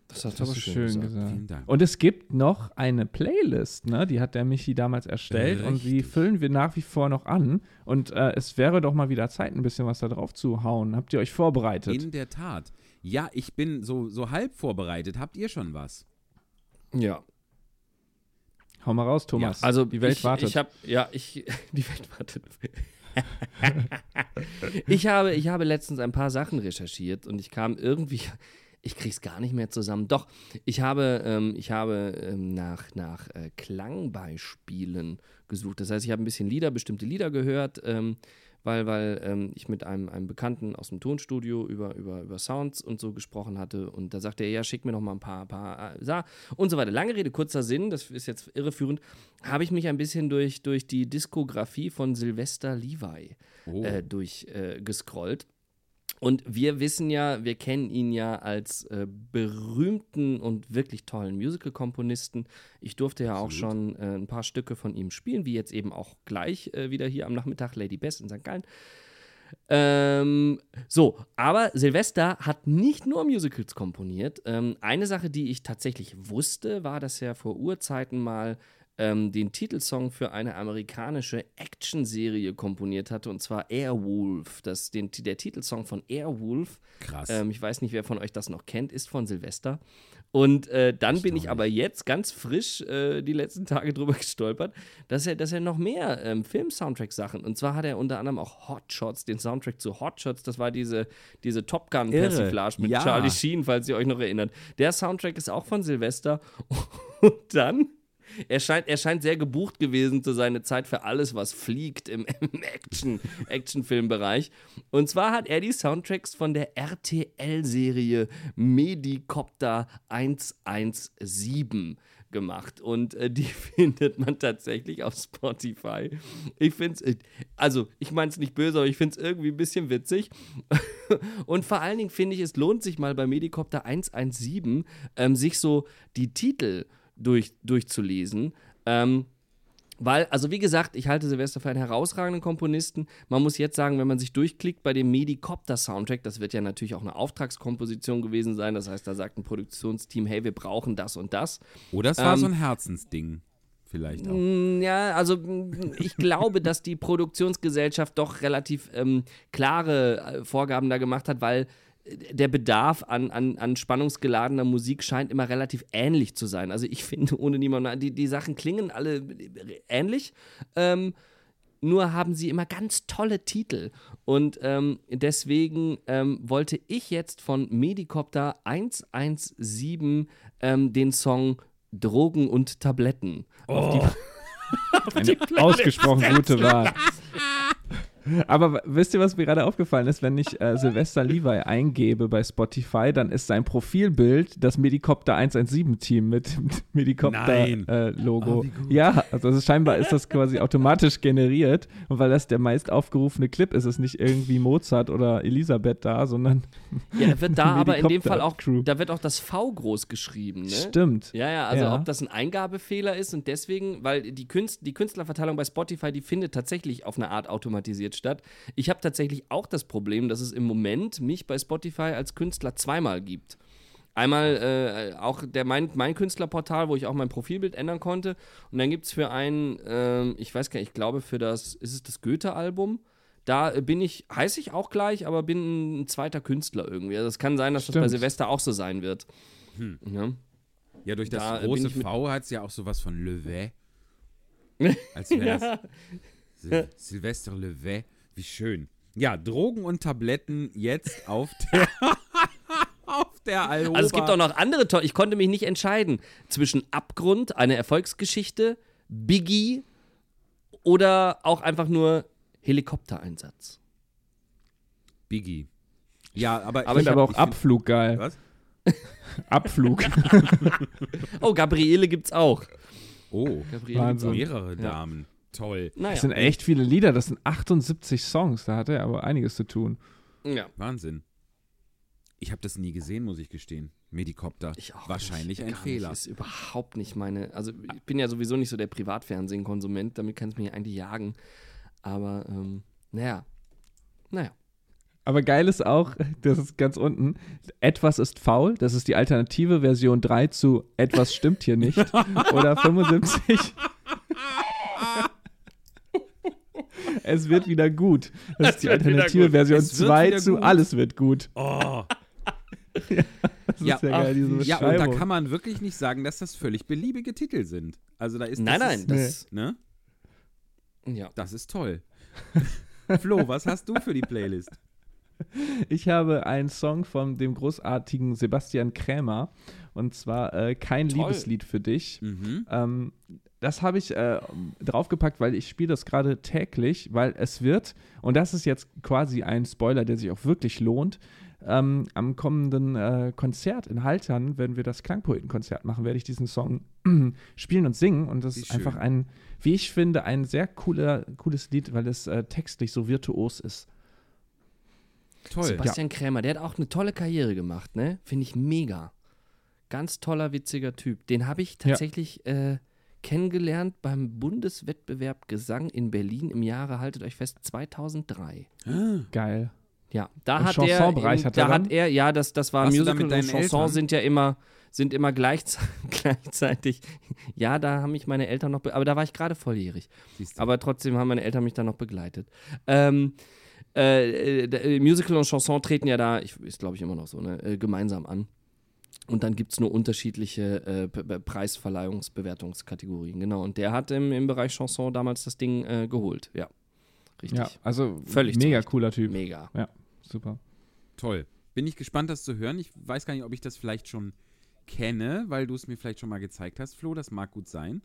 Das hast Das ist schön gesagt. Vielen Dank. Und es gibt noch eine Playlist, ne? Die hat der Michi damals erstellt und die Richtig. füllen wir nach wie vor noch an. Und äh, es wäre doch mal wieder Zeit, ein bisschen was da drauf zu hauen. Habt ihr euch vorbereitet? In der Tat. Ja, ich bin so, so halb vorbereitet. Habt ihr schon was? Ja. Hau mal raus, Thomas. Also die Welt ich, wartet. Ich habe, ja, ich, die Welt wartet. ich, habe, ich habe letztens ein paar Sachen recherchiert und ich kam irgendwie, ich krieg's gar nicht mehr zusammen. Doch, ich habe, ähm, ich habe ähm, nach, nach äh, Klangbeispielen gesucht. Das heißt, ich habe ein bisschen Lieder, bestimmte Lieder gehört, ähm, weil, weil ähm, ich mit einem, einem Bekannten aus dem Tonstudio über, über, über Sounds und so gesprochen hatte und da sagte er, ja, schick mir noch mal ein paar, paar äh, und so weiter. Lange Rede, kurzer Sinn, das ist jetzt irreführend, habe ich mich ein bisschen durch, durch die Diskografie von Sylvester Levi Oh. äh, durch äh. Und wir wissen ja, wir kennen ihn ja als äh, berühmten und wirklich tollen Musical-Komponisten. Ich durfte ja auch schon äh, ein paar Stücke von ihm spielen, wie jetzt eben auch gleich äh, wieder hier am Nachmittag Lady Best in St. Gallen. Ähm, so, aber Silvester hat nicht nur Musicals komponiert. Ähm, eine Sache, die ich tatsächlich wusste, war, dass er vor Urzeiten mal ähm, den Titelsong für eine amerikanische Actionserie komponiert hatte, und zwar Airwolf. Das, den, der Titelsong von Airwolf, Krass. ähm, ich weiß nicht, wer von euch das noch kennt, ist von Silvester. Und äh, dann bin ich aber jetzt ganz frisch äh, die letzten Tage drüber gestolpert, dass er, dass er noch mehr ähm, Film-Soundtrack-Sachen, und zwar hat er unter anderem auch Hotshots, den Soundtrack zu Hotshots, das war diese, diese Top Gun-Persiflage mit Ja. Charlie Sheen, falls ihr euch noch erinnert. Der Soundtrack ist auch von Silvester. Und dann er scheint, er scheint sehr gebucht gewesen zu seiner Zeit für alles, was fliegt im, im Action, Actionfilmbereich. Und zwar hat er die Soundtracks von der RTL-Serie Medicopter 117 gemacht. Und äh, die findet man tatsächlich auf Spotify. Ich finde es, also ich meine es nicht böse, aber ich finde es irgendwie ein bisschen witzig. Und vor allen Dingen finde ich, es lohnt sich mal bei Medicopter 117, ähm, sich so die Titel durch, durchzulesen. Ähm, weil, also wie gesagt, ich halte Silvester für einen herausragenden Komponisten. Man muss jetzt sagen, wenn man sich durchklickt bei dem Medicopter-Soundtrack, das wird ja natürlich auch eine Auftragskomposition gewesen sein. Das heißt, da sagt ein Produktionsteam, hey, wir brauchen das und das. Oder es war ähm, so ein Herzensding. Vielleicht auch. Mm, Ja, also mm, ich glaube, dass die Produktionsgesellschaft doch relativ ähm, klare äh, Vorgaben da gemacht hat, weil der Bedarf an, an, an spannungsgeladener Musik scheint immer relativ ähnlich zu sein. Also ich finde, ohne niemanden, die, die Sachen klingen alle äh, ähnlich. Ähm, nur haben sie immer ganz tolle Titel. Und ähm, deswegen ähm, wollte ich jetzt von Medicopter 117 ähm, den Song Drogen und Tabletten auf die Eine ausgesprochen gute Wahl. Aber wisst ihr, was mir gerade aufgefallen ist? Wenn ich äh, Sylvester Levi eingebe bei Spotify, dann ist sein Profilbild das Medicopter 117-Team mit dem Nein. Medicopter-Logo. Oh, ja, also ist, scheinbar ist das quasi automatisch generiert. Und weil das der meist aufgerufene Clip ist, ist nicht irgendwie Mozart oder Elisabeth da, sondern Ja, da wird da aber in dem Fall auch, da wird auch das V groß geschrieben, ne? stimmt. Ja, ja, also Ja. ob das ein Eingabefehler ist und deswegen, weil die, Künst, die Künstlerverteilung bei Spotify, die findet tatsächlich auf eine Art automatisiert statt. Ich habe tatsächlich auch das Problem, dass es im Moment mich bei Spotify als Künstler zweimal gibt. Einmal äh, auch der mein, mein Künstlerportal, wo ich auch mein Profilbild ändern konnte. Und dann gibt es für einen, ähm, ich weiß gar nicht, ich glaube für das, ist es das Goethe-Album? Da äh, bin ich, heiße ich auch gleich, aber bin ein zweiter Künstler irgendwie. Also es kann sein, dass das bei Stimmt. Silvester auch so sein wird. Ja. Ja, durch das Da, äh, große V hat es ja auch sowas von Levet. Als wäre das Sil Silvester Levet. Wie schön. Ja, Drogen und Tabletten jetzt auf der auf der Alhoba. Also es gibt auch noch andere tolle. Ich konnte mich nicht entscheiden zwischen Abgrund, eine Erfolgsgeschichte, Biggie oder auch einfach nur Helikoptereinsatz. Biggie. Ja, aber, Aber ich finde aber auch Abflug geil. Was? Abflug. Oh, Gabriele gibt's auch. Oh, Gabriele Wahnsinn. gibt's mehrere Ja. Damen. Toll. Naja. Das sind echt viele Lieder, das sind 78 Songs, da hat er aber einiges zu tun. ja. Wahnsinn. Ich habe das nie gesehen, muss ich gestehen. Medikopter. Ich auch Wahrscheinlich nicht, ein gar Fehler. Nicht, ist überhaupt nicht meine. Also, ich bin ja sowieso nicht so der Privatfernsehen-Konsument, damit kannst du mich eigentlich jagen. Aber, ähm, naja. Naja. Aber geil ist auch, das ist ganz unten, etwas ist faul, das ist die alternative Version 3 zu etwas stimmt hier nicht. Oder 75. Es wird wieder gut. Das ist die alternative. Version Es wird 2 wieder zu gut. alles wird gut. Oh. Das ist Ja, ja, geil, diese Ja, und da kann man wirklich nicht sagen, dass das völlig beliebige Titel sind. Also da ist Nein, das nein, Ist, das. ne? Ja. Das ist toll. Flo, was hast du für die Playlist? Ich habe einen Song von dem großartigen Sebastian Krämer und zwar äh, Kein Toll. Liebeslied für dich. Mhm. Ähm, das habe ich äh, draufgepackt, weil ich spiele das gerade täglich, weil es wird, und das ist jetzt quasi ein Spoiler, der sich auch wirklich lohnt, ähm, am kommenden äh, Konzert in Haltern, wenn wir das Klangpoetenkonzert machen, werde ich diesen Song spielen und singen. Und das Wie ist einfach ein, wie ich finde, ein sehr cooler, cooles Lied, weil es äh, textlich so virtuos ist. Toll. Sebastian Krämer, der hat auch eine tolle Karriere gemacht, ne? Finde ich mega. Ganz toller, witziger Typ. Den habe ich tatsächlich äh, kennengelernt beim Bundeswettbewerb Gesang in Berlin im Jahre, haltet euch fest, 2003. Geil. Ja, da Im hat er, Chansonbereich in- hat da er dann? hat er, ja, das, das war Warst da Musical und Chanson Eltern? sind ja immer, sind immer gleichze gleichzeitig. Ja, da haben mich meine Eltern noch, be- aber da war ich gerade volljährig. Aber trotzdem haben meine Eltern mich da noch begleitet. Ähm, äh, äh, äh, Musical und Chanson treten ja da, ich, ist glaube ich immer noch so, ne, äh, gemeinsam an. Und dann gibt es nur unterschiedliche äh, Preisverleihungsbewertungskategorien. Genau. Und der hat im, im Bereich Chanson damals das Ding äh, geholt. Ja. Richtig. Ja, also Völlig mega zurecht. cooler Typ. Mega. Super. Toll. Bin ich gespannt, das zu hören. Ich weiß gar nicht, ob ich das vielleicht schon kenne, weil du es mir vielleicht schon mal gezeigt hast, Flo. Das mag gut sein.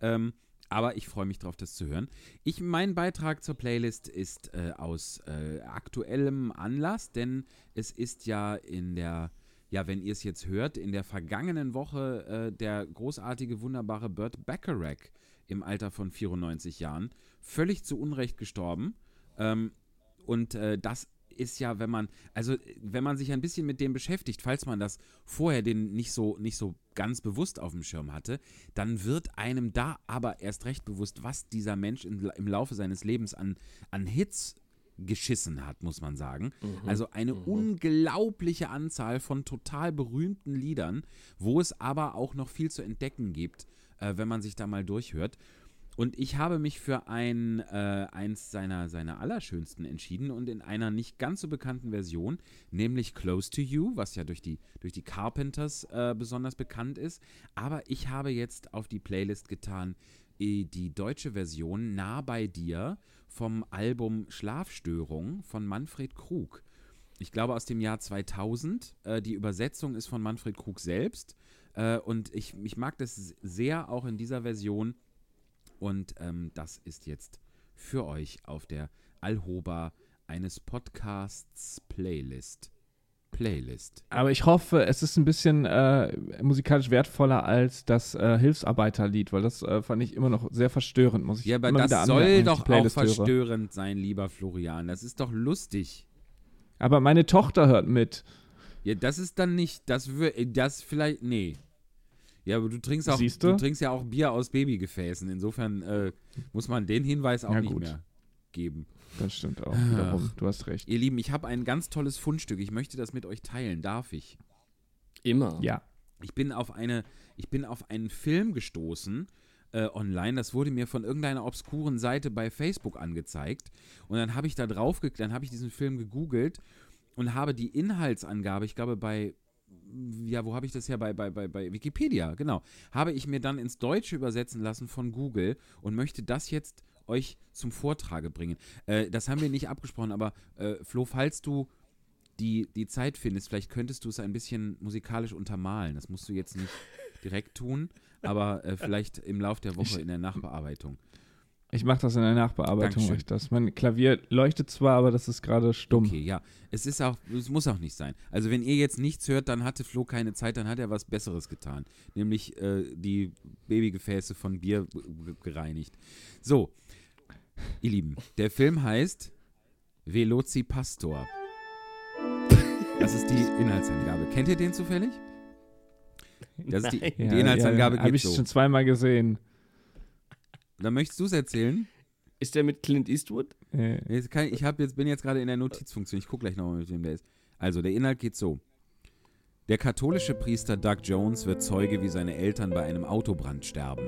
Ähm, aber ich freue mich drauf, das zu hören. Ich, mein Beitrag zur Playlist ist äh, aus äh, aktuellem Anlass, denn es ist ja in der, ja, wenn ihr es jetzt hört, in der vergangenen Woche äh, der großartige, wunderbare Burt Bacharach im Alter von 94 Jahren völlig zu Unrecht gestorben. Ähm, und äh, das ist ja, wenn man, also wenn man sich ein bisschen mit dem beschäftigt, falls man das vorher den nicht so, nicht so ganz bewusst auf dem Schirm hatte, dann wird einem da aber erst recht bewusst, was dieser Mensch in, im Laufe seines Lebens an, an Hits geschissen hat, muss man sagen. Also eine unglaubliche Anzahl von total berühmten Liedern, wo es aber auch noch viel zu entdecken gibt, äh, wenn man sich da mal durchhört. Und ich habe mich für ein, äh, eins seiner, seiner allerschönsten entschieden und in einer nicht ganz so bekannten Version, nämlich Close to You, was ja durch die, durch die Carpenters äh, besonders bekannt ist. Aber ich habe jetzt auf die Playlist getan die deutsche Version Nah bei dir vom Album Schlafstörung von Manfred Krug. Ich glaube aus dem Jahr 2000. Äh, die Übersetzung ist von Manfred Krug selbst. Äh, und ich, ich mag das sehr auch in dieser Version. Und ähm, das ist jetzt für euch auf der Alhoba eines Podcasts Playlist. Playlist. Aber ich hoffe, es ist ein bisschen äh, musikalisch wertvoller als das äh, Hilfsarbeiterlied, weil das äh, fand ich immer noch sehr verstörend, muss ich Ja, aber immer das soll doch auch Playlist höre. verstörend sein, lieber Florian. Das ist doch lustig. Aber meine Tochter hört mit. Ja, das ist dann nicht, das das vielleicht, nee. Ja, aber du trinkst auch, Siehst du? trinkst ja auch Bier aus Babygefäßen. Insofern äh, muss man den Hinweis auch Ja, nicht gut. mehr geben. Das stimmt auch wiederum. Du hast recht. Ihr Lieben, ich habe ein ganz tolles Fundstück. Ich möchte das mit euch teilen. Darf ich? Immer. Ja. Ich bin auf eine, ich bin auf einen Film gestoßen äh, online. Das wurde mir von irgendeiner obskuren Seite bei Facebook angezeigt. Und dann habe ich da drauf geklickt, dann habe ich diesen Film gegoogelt und habe die Inhaltsangabe, ich glaube bei, ja, wo habe ich das her? Bei, bei, bei, bei Wikipedia, genau. Habe ich mir dann ins Deutsche übersetzen lassen von Google und möchte das jetzt euch zum Vortrage bringen. Äh, das haben wir nicht abgesprochen, aber äh, Flo, falls du die, die Zeit findest, vielleicht könntest du es ein bisschen musikalisch untermalen. Das musst du jetzt nicht direkt tun, aber äh, vielleicht im Lauf der Woche in der Nachbearbeitung. Ich mache das in der Nachbearbeitung. Ich das. Mein Klavier leuchtet zwar, aber das ist gerade stumm. Okay, ja. Es ist auch, es muss auch nicht sein. Also wenn ihr jetzt nichts hört, dann hatte Flo keine Zeit, dann hat er was Besseres getan. Nämlich äh, die Babygefäße von Bier gereinigt. So, ihr Lieben, der Film heißt Veloci Pastor. Das ist die Inhaltsangabe. Kennt ihr den zufällig? Das ist die, die Inhaltsangabe Habe geht ich so. schon zweimal gesehen. Dann möchtest du es erzählen? Ist der mit Clint Eastwood? Jetzt kann, ich hab jetzt, bin jetzt gerade in der Notizfunktion. Ich gucke gleich nochmal, mit wem der ist. Also, der Inhalt geht so. Der katholische Priester Doug Jones wird Zeuge, wie seine Eltern bei einem Autobrand sterben.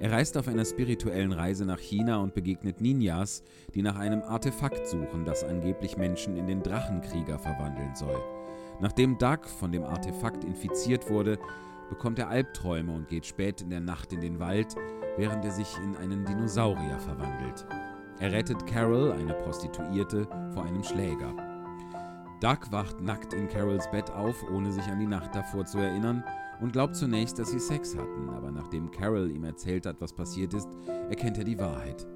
Er reist auf einer spirituellen Reise nach China und begegnet Ninjas, die nach einem Artefakt suchen, das angeblich Menschen in den Drachenkrieger verwandeln soll. Nachdem Doug von dem Artefakt infiziert wurde, bekommt er Albträume und geht spät in der Nacht in den Wald, während er sich in einen Dinosaurier verwandelt. Er rettet Carol, eine Prostituierte, vor einem Schläger. Doug wacht nackt in Carols Bett auf, ohne sich an die Nacht davor zu erinnern, und glaubt zunächst, dass sie Sex hatten, aber nachdem Carol ihm erzählt hat, was passiert ist, erkennt er die Wahrheit.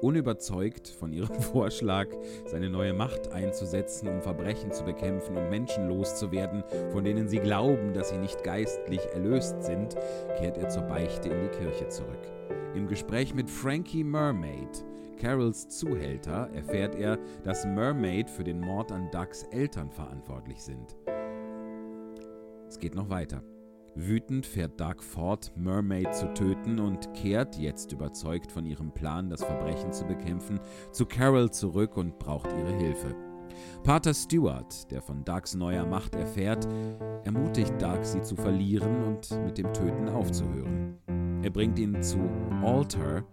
Unüberzeugt von ihrem Vorschlag, seine neue Macht einzusetzen, um Verbrechen zu bekämpfen und Menschen loszuwerden, von denen sie glauben, dass sie nicht geistlich erlöst sind, kehrt er zur Beichte in die Kirche zurück. Im Gespräch mit Frankie Mermaid Carols Zuhälter erfährt er, dass Mermaid für den Mord an Ducks Eltern verantwortlich sind. Es geht noch weiter. Wütend fährt Doug fort, Mermaid zu töten und kehrt, jetzt überzeugt von ihrem Plan, das Verbrechen zu bekämpfen, zu Carol zurück und braucht ihre Hilfe. Pater Stewart, der von Dougs neuer Macht erfährt, ermutigt Doug, sie zu verlieren und mit dem Töten aufzuhören. Er bringt ihn zu Altar,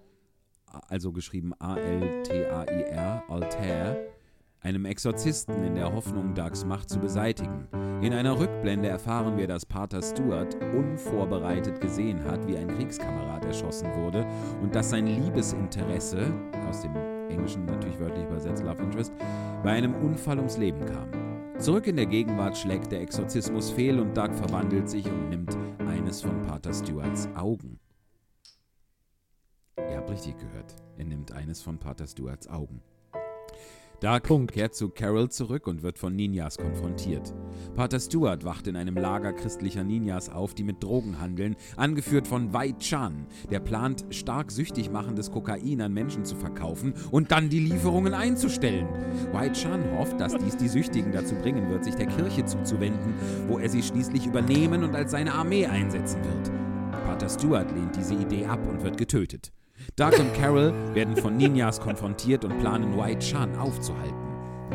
also geschrieben A-L-T-A-I-R, Altair, einem Exorzisten in der Hoffnung, Dougs Macht zu beseitigen. In einer Rückblende erfahren wir, dass Pater Stewart unvorbereitet gesehen hat, wie ein Kriegskamerad erschossen wurde und dass sein Liebesinteresse, aus dem Englischen natürlich wörtlich übersetzt Love Interest, bei einem Unfall ums Leben kam. Zurück in der Gegenwart schlägt der Exorzismus fehl und Doug verwandelt sich und nimmt eines von Pater Stewarts Augen. Ihr habt richtig gehört. Er nimmt eines von Pater Stewarts Augen. Doug Punkt. kehrt zu Carol zurück und wird von Ninjas konfrontiert. Pater Stewart wacht in einem Lager christlicher Ninjas auf, die mit Drogen handeln, angeführt von Wei Chan, der plant, stark süchtig machendes Kokain an Menschen zu verkaufen und dann die Lieferungen einzustellen. Wei Chan hofft, dass dies die Süchtigen dazu bringen wird, sich der Kirche zuzuwenden, wo er sie schließlich übernehmen und als seine Armee einsetzen wird. Pater Stewart lehnt diese Idee ab und wird getötet. Doug und Carol werden von Ninjas konfrontiert und planen, White Chan aufzuhalten.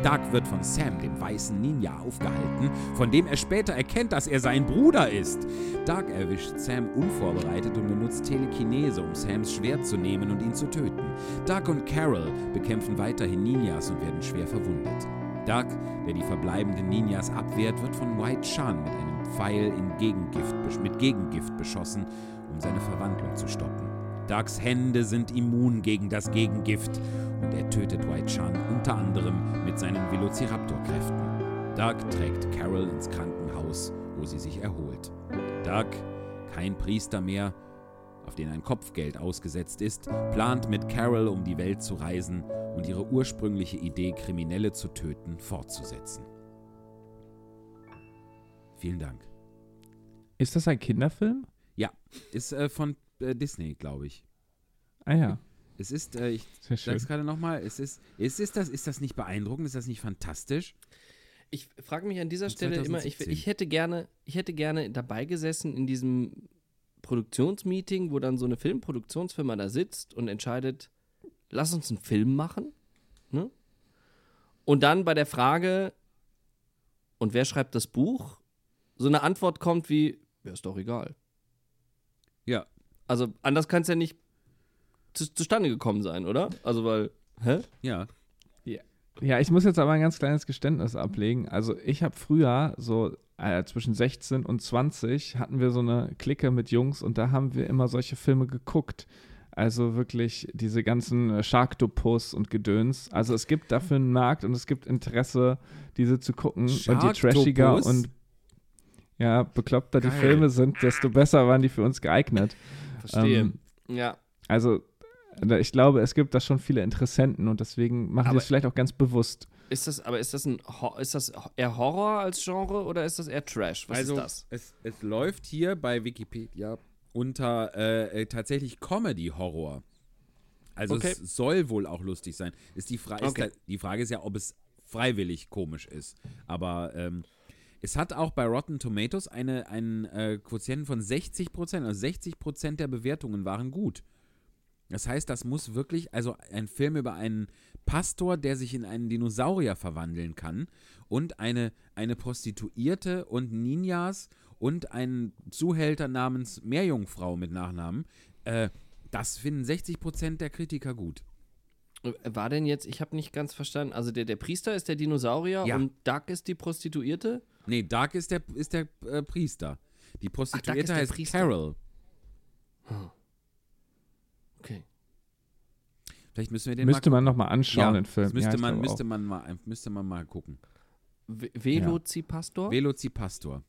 Doug wird von Sam, dem weißen Ninja, aufgehalten, von dem er später erkennt, dass er sein Bruder ist. Doug erwischt Sam unvorbereitet und benutzt Telekinese, um Sams Schwert zu nehmen und ihn zu töten. Doug und Carol bekämpfen weiterhin Ninjas und werden schwer verwundet. Doug, der die verbleibenden Ninjas abwehrt, wird von White Chan mit einem Pfeil Gegengift, mit Gegengift beschossen, um seine Verwandlung zu stoppen. Dougs Hände sind immun gegen das Gegengift und er tötet White Chan unter anderem mit seinen Velociraptor-Kräften. Doug trägt Carol ins Krankenhaus, wo sie sich erholt. Doug, kein Priester mehr, auf den ein Kopfgeld ausgesetzt ist, plant mit Carol um die Welt zu reisen und ihre ursprüngliche Idee, Kriminelle zu töten, fortzusetzen. Vielen Dank. Ist das ein Kinderfilm? Ja, ist äh, von äh, Disney, glaube ich. Ah ja, Es ist, äh, ich sage es gerade nochmal, es ist, ist, ist, das, ist das nicht beeindruckend? Ist das nicht fantastisch? Ich frage mich an dieser Stelle immer, ich, 2017. ich, hätte gerne, ich hätte gerne dabei gesessen in diesem Produktionsmeeting, wo dann so eine Filmproduktionsfirma da sitzt und entscheidet, lass uns einen Film machen. Ne? Und dann bei der Frage, und wer schreibt das Buch, so eine Antwort kommt wie, ja, ist doch egal. Ja. Also anders kann es ja nicht zu, zustande gekommen sein, oder? Also weil, hä? Ja. Ja, ich muss jetzt aber ein ganz kleines Geständnis ablegen. Also ich habe früher so äh, zwischen 16 und 20 hatten wir so eine Clique mit Jungs und da haben wir immer solche Filme geguckt. Also wirklich diese ganzen äh, Sharktopus und Gedöns. Also es gibt dafür einen Markt und es gibt Interesse, diese zu gucken. Und je trashiger und ja, bekloppter die Geil. Filme sind, desto besser waren die für uns geeignet. Verstehe. Ähm, ja. Also ich glaube, es gibt da schon viele Interessenten und deswegen machen die es vielleicht auch ganz bewusst. Ist das, aber ist das ein ist das eher Horror als Genre oder ist das eher Trash? Was also, ist das? Es, es läuft hier bei Wikipedia unter äh, äh, tatsächlich Comedy-Horror. Also Okay. es soll wohl auch lustig sein. Ist die, Fra ist Okay. da, die Frage ist ja, ob es freiwillig komisch ist. Aber ähm, es hat auch bei Rotten Tomatoes eine, einen äh, Quotienten von 60 Prozent. Also 60 Prozent der Bewertungen waren gut. Das heißt, das muss wirklich, also ein Film über einen Pastor, der sich in einen Dinosaurier verwandeln kann und eine, eine Prostituierte und Ninjas und einen Zuhälter namens Meerjungfrau mit Nachnamen, äh, das finden 60% der Kritiker gut. War denn jetzt, ich habe nicht ganz verstanden, also der, der Priester ist der Dinosaurier Ja. und Duck ist die Prostituierte? Nee, Dark ist der, ist der äh, Priester. Die Prostituierte der heißt Priester. Carol. Okay. Vielleicht müssen wir den Müsste mal man nochmal anschauen, ja, den Film. müsste, Ja, man, müsste, auch. man mal, müsste man mal gucken. Ve- Velocipastor? Velocipastor.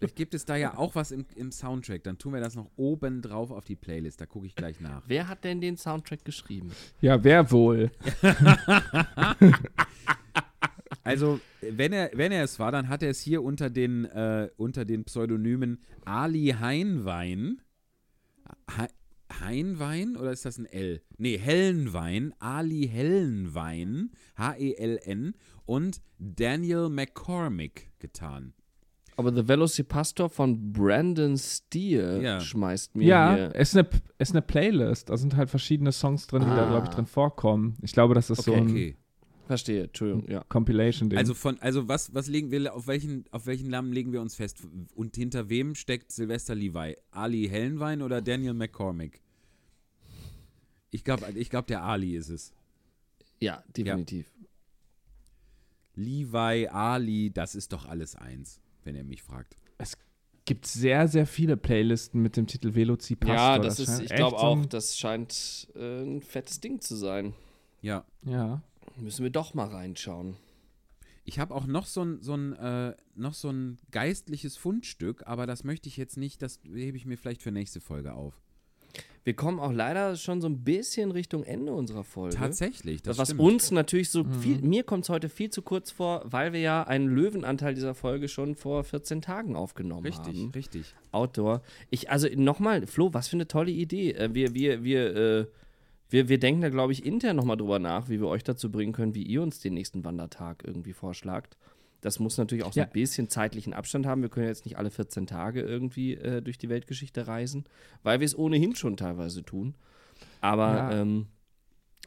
Vielleicht gibt es da ja auch was im, im Soundtrack. Dann tun wir das noch oben drauf auf die Playlist. Da gucke ich gleich nach. Wer hat denn den Soundtrack geschrieben? Ja, wer wohl? Also, wenn er, wenn er es war, dann hat er es hier unter den, äh, unter den Pseudonymen Ali Heinwein, He Heinwein oder ist das ein L? Nee, Hellenwein, Ali Hellenwein, H-E-L-N und Daniel McCormick getan. Aber The Velocipastor von Brandon Steele Ja. schmeißt mir Ja, hier. es ist, eine, es ist eine Playlist. Da sind halt verschiedene Songs drin, die da, glaube ich, Ah. drin vorkommen. Ich glaube, das ist so Okay. ein Okay. Verstehe, Entschuldigung, ja. Compilation-Ding. Also von, also was, was legen wir, auf welchen, auf welchen Namen legen wir uns fest? Und hinter wem steckt Sylvester Levi? Ali Hellenwein oder Daniel McCormick? Ich glaube, ich glaub, der Ali ist es. Ja, definitiv. Levi, Ali, das ist doch alles eins, wenn er mich fragt. gibt sehr, sehr viele Playlisten mit dem Titel Velocipastor. Ja, das, ist, scheint ich glaube so auch, ein- das scheint äh, ein fettes Ding zu sein. Ja. Ja. Müssen wir doch mal reinschauen. Ich habe auch noch so ein, so ein, äh, noch so ein geistliches Fundstück, aber das möchte ich jetzt nicht, das hebe ich mir vielleicht für nächste Folge auf. Wir kommen auch leider schon so ein bisschen Richtung Ende unserer Folge. Tatsächlich, das was stimmt. uns natürlich so viel, mir kommt es heute viel zu kurz vor, weil wir ja einen Löwenanteil dieser Folge schon vor 14 Tagen aufgenommen Richtig, haben. richtig. Outdoor. Ich, also nochmal, Flo, was für eine tolle Idee. Äh, Wir, wir, wir, äh, wir, wir denken da, glaube ich, intern nochmal drüber nach, wie wir euch dazu bringen können, wie ihr uns den nächsten Wandertag irgendwie vorschlagt. Das muss natürlich auch so Ja. ein bisschen zeitlichen Abstand haben. Wir können jetzt nicht alle 14 Tage irgendwie äh, durch die Weltgeschichte reisen, weil wir es ohnehin schon teilweise tun. Aber Ja. ähm,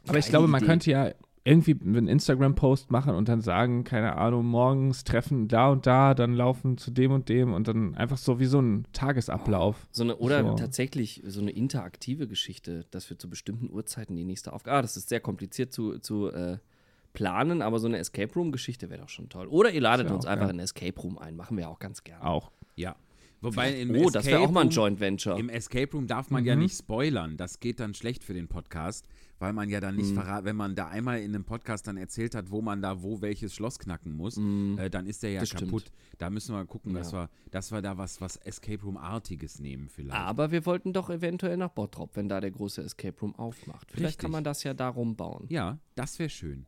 Aber ich glaube, man Idee. könnte ja irgendwie einen Instagram-Post machen und dann sagen, keine Ahnung, morgens treffen da und da, dann laufen zu dem und dem und dann einfach so wie so ein Tagesablauf. So eine, oder So. tatsächlich so eine interaktive Geschichte, dass wir zu bestimmten Uhrzeiten die nächste Aufgabe. Ah, das ist sehr kompliziert zu, zu äh, planen, aber so eine Escape Room-Geschichte wäre doch schon toll. Oder ihr ladet uns einfach geil. in Escape Room ein, machen wir auch ganz gerne. Auch. Ja. Wobei im oh, das wäre auch mal ein Escape Room- Joint Venture. Im Escape Room darf man ja nicht spoilern. Das geht dann schlecht für den Podcast, weil man ja dann nicht Mhm. verraten, wenn man da einmal in einem Podcast dann erzählt hat, wo man da wo welches Schloss knacken muss, äh, dann ist der ja Mhm. Das stimmt. kaputt. Da müssen wir gucken, dass, Ja. wir, dass wir da was, was Escape Room-artiges nehmen vielleicht. Aber wir wollten doch eventuell nach Bottrop, wenn da der große Escape Room aufmacht. Vielleicht Richtig. kann man das ja darum bauen. ja, das wäre schön.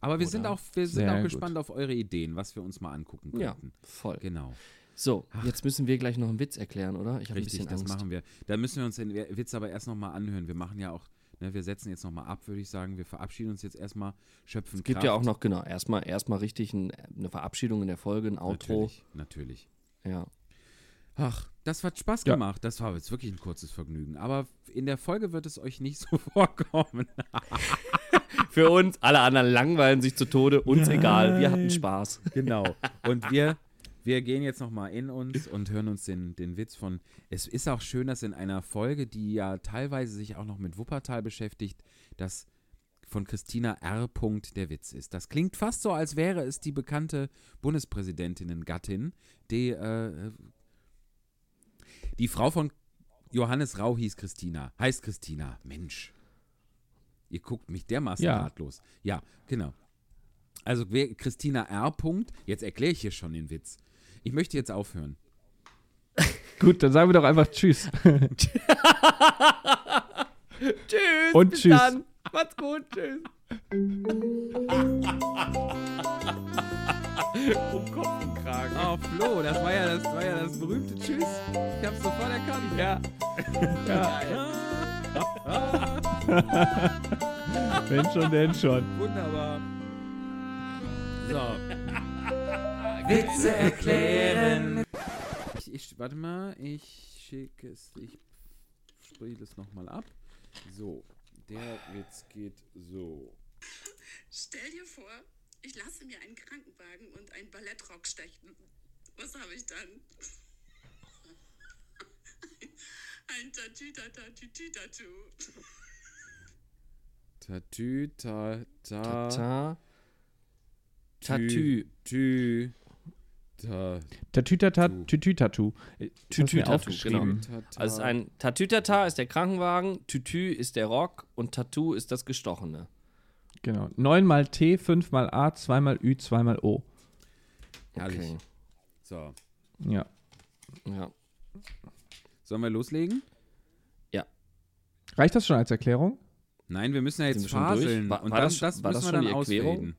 Aber wir sind auch, wir sind auch gut. gespannt auf eure Ideen, was wir uns mal angucken Ja, könnten. voll. Genau. So, jetzt müssen wir gleich noch einen Witz erklären, oder? Ich habe ein Richtig, bisschen das Angst. machen wir. Da müssen wir uns den Witz aber erst nochmal anhören. Wir machen ja auch, ne, wir setzen jetzt nochmal ab, würde ich sagen. Wir verabschieden uns jetzt erstmal, schöpfen Es gibt Kraft. ja auch noch, genau, erstmal erstmal richtig ein, eine Verabschiedung in der Folge, ein Outro. Natürlich, natürlich. Ja. Ach, das hat Spaß Ja. gemacht. Das war jetzt wirklich ein kurzes Vergnügen. Aber in der Folge wird es euch nicht so vorkommen. Für uns, alle anderen langweilen sich zu Tode, uns egal, wir hatten Spaß. genau. Und wir, wir gehen jetzt nochmal in uns und hören uns den, den Witz von. Es ist auch schön, dass in einer Folge, die ja teilweise sich auch noch mit Wuppertal beschäftigt, dass von Christina R. Punkt der Witz ist. Das klingt fast so, als wäre es die bekannte Bundespräsidentinnen-Gattin, die, äh, die Frau von Johannes Rau hieß Christina. Heißt Christina. Mensch. Ihr guckt mich dermaßen Ja. ratlos. Ja, genau. Also Christina R. Punkt, jetzt erkläre ich hier schon den Witz. Ich möchte jetzt aufhören. Gut, dann sagen wir doch einfach Tschüss. Tschüss. Und bis tschüss. Dann. Macht's gut. Tschüss. um Kopf und Kragen. Oh, Flo, das war ja das, war ja das berühmte Tschüss. Ich hab's sofort erkannt. Ja. Wenn schon, denn schon. Wunderbar. So. Witze erklären. Ich, ich, warte mal, ich schicke es, ich spiele es nochmal ab. So, der Witz geht so. Stell dir vor, ich lasse mir einen Krankenwagen und einen Ballettrock stechen. Was habe ich dann? Ein Tatütata-Tütü-Tattoo. Tatü, ta, ta, Ta. Tatü. tü, tü, ta, Tatütata, Tu. Tütü-Tattoo. Tütü-Tattoo, genau. Also ein Tatütata ist der Krankenwagen, Tütü ist der Rock und Tattoo ist das Gestochene. Genau. 9 mal T, 5 mal A, 2 mal Ü, 2 mal O. Herrlich. Okay. So, Ja. Ja. sollen wir loslegen? Reicht das schon als Erklärung? Nein, wir müssen ja jetzt faseln. War- und war dann, das- das, war müssen das wir schon dann die Erklärung? ausreden.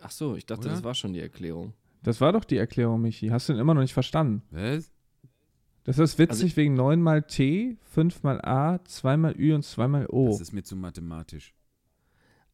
Ach so, ich dachte, Oder? das war schon die Erklärung. Das war doch die Erklärung, Michi. Hast du denn immer noch nicht verstanden? Was? Das ist witzig wegen 9 mal T, 5 mal A, 2 mal Ü und 2 mal O. Das ist mir zu mathematisch.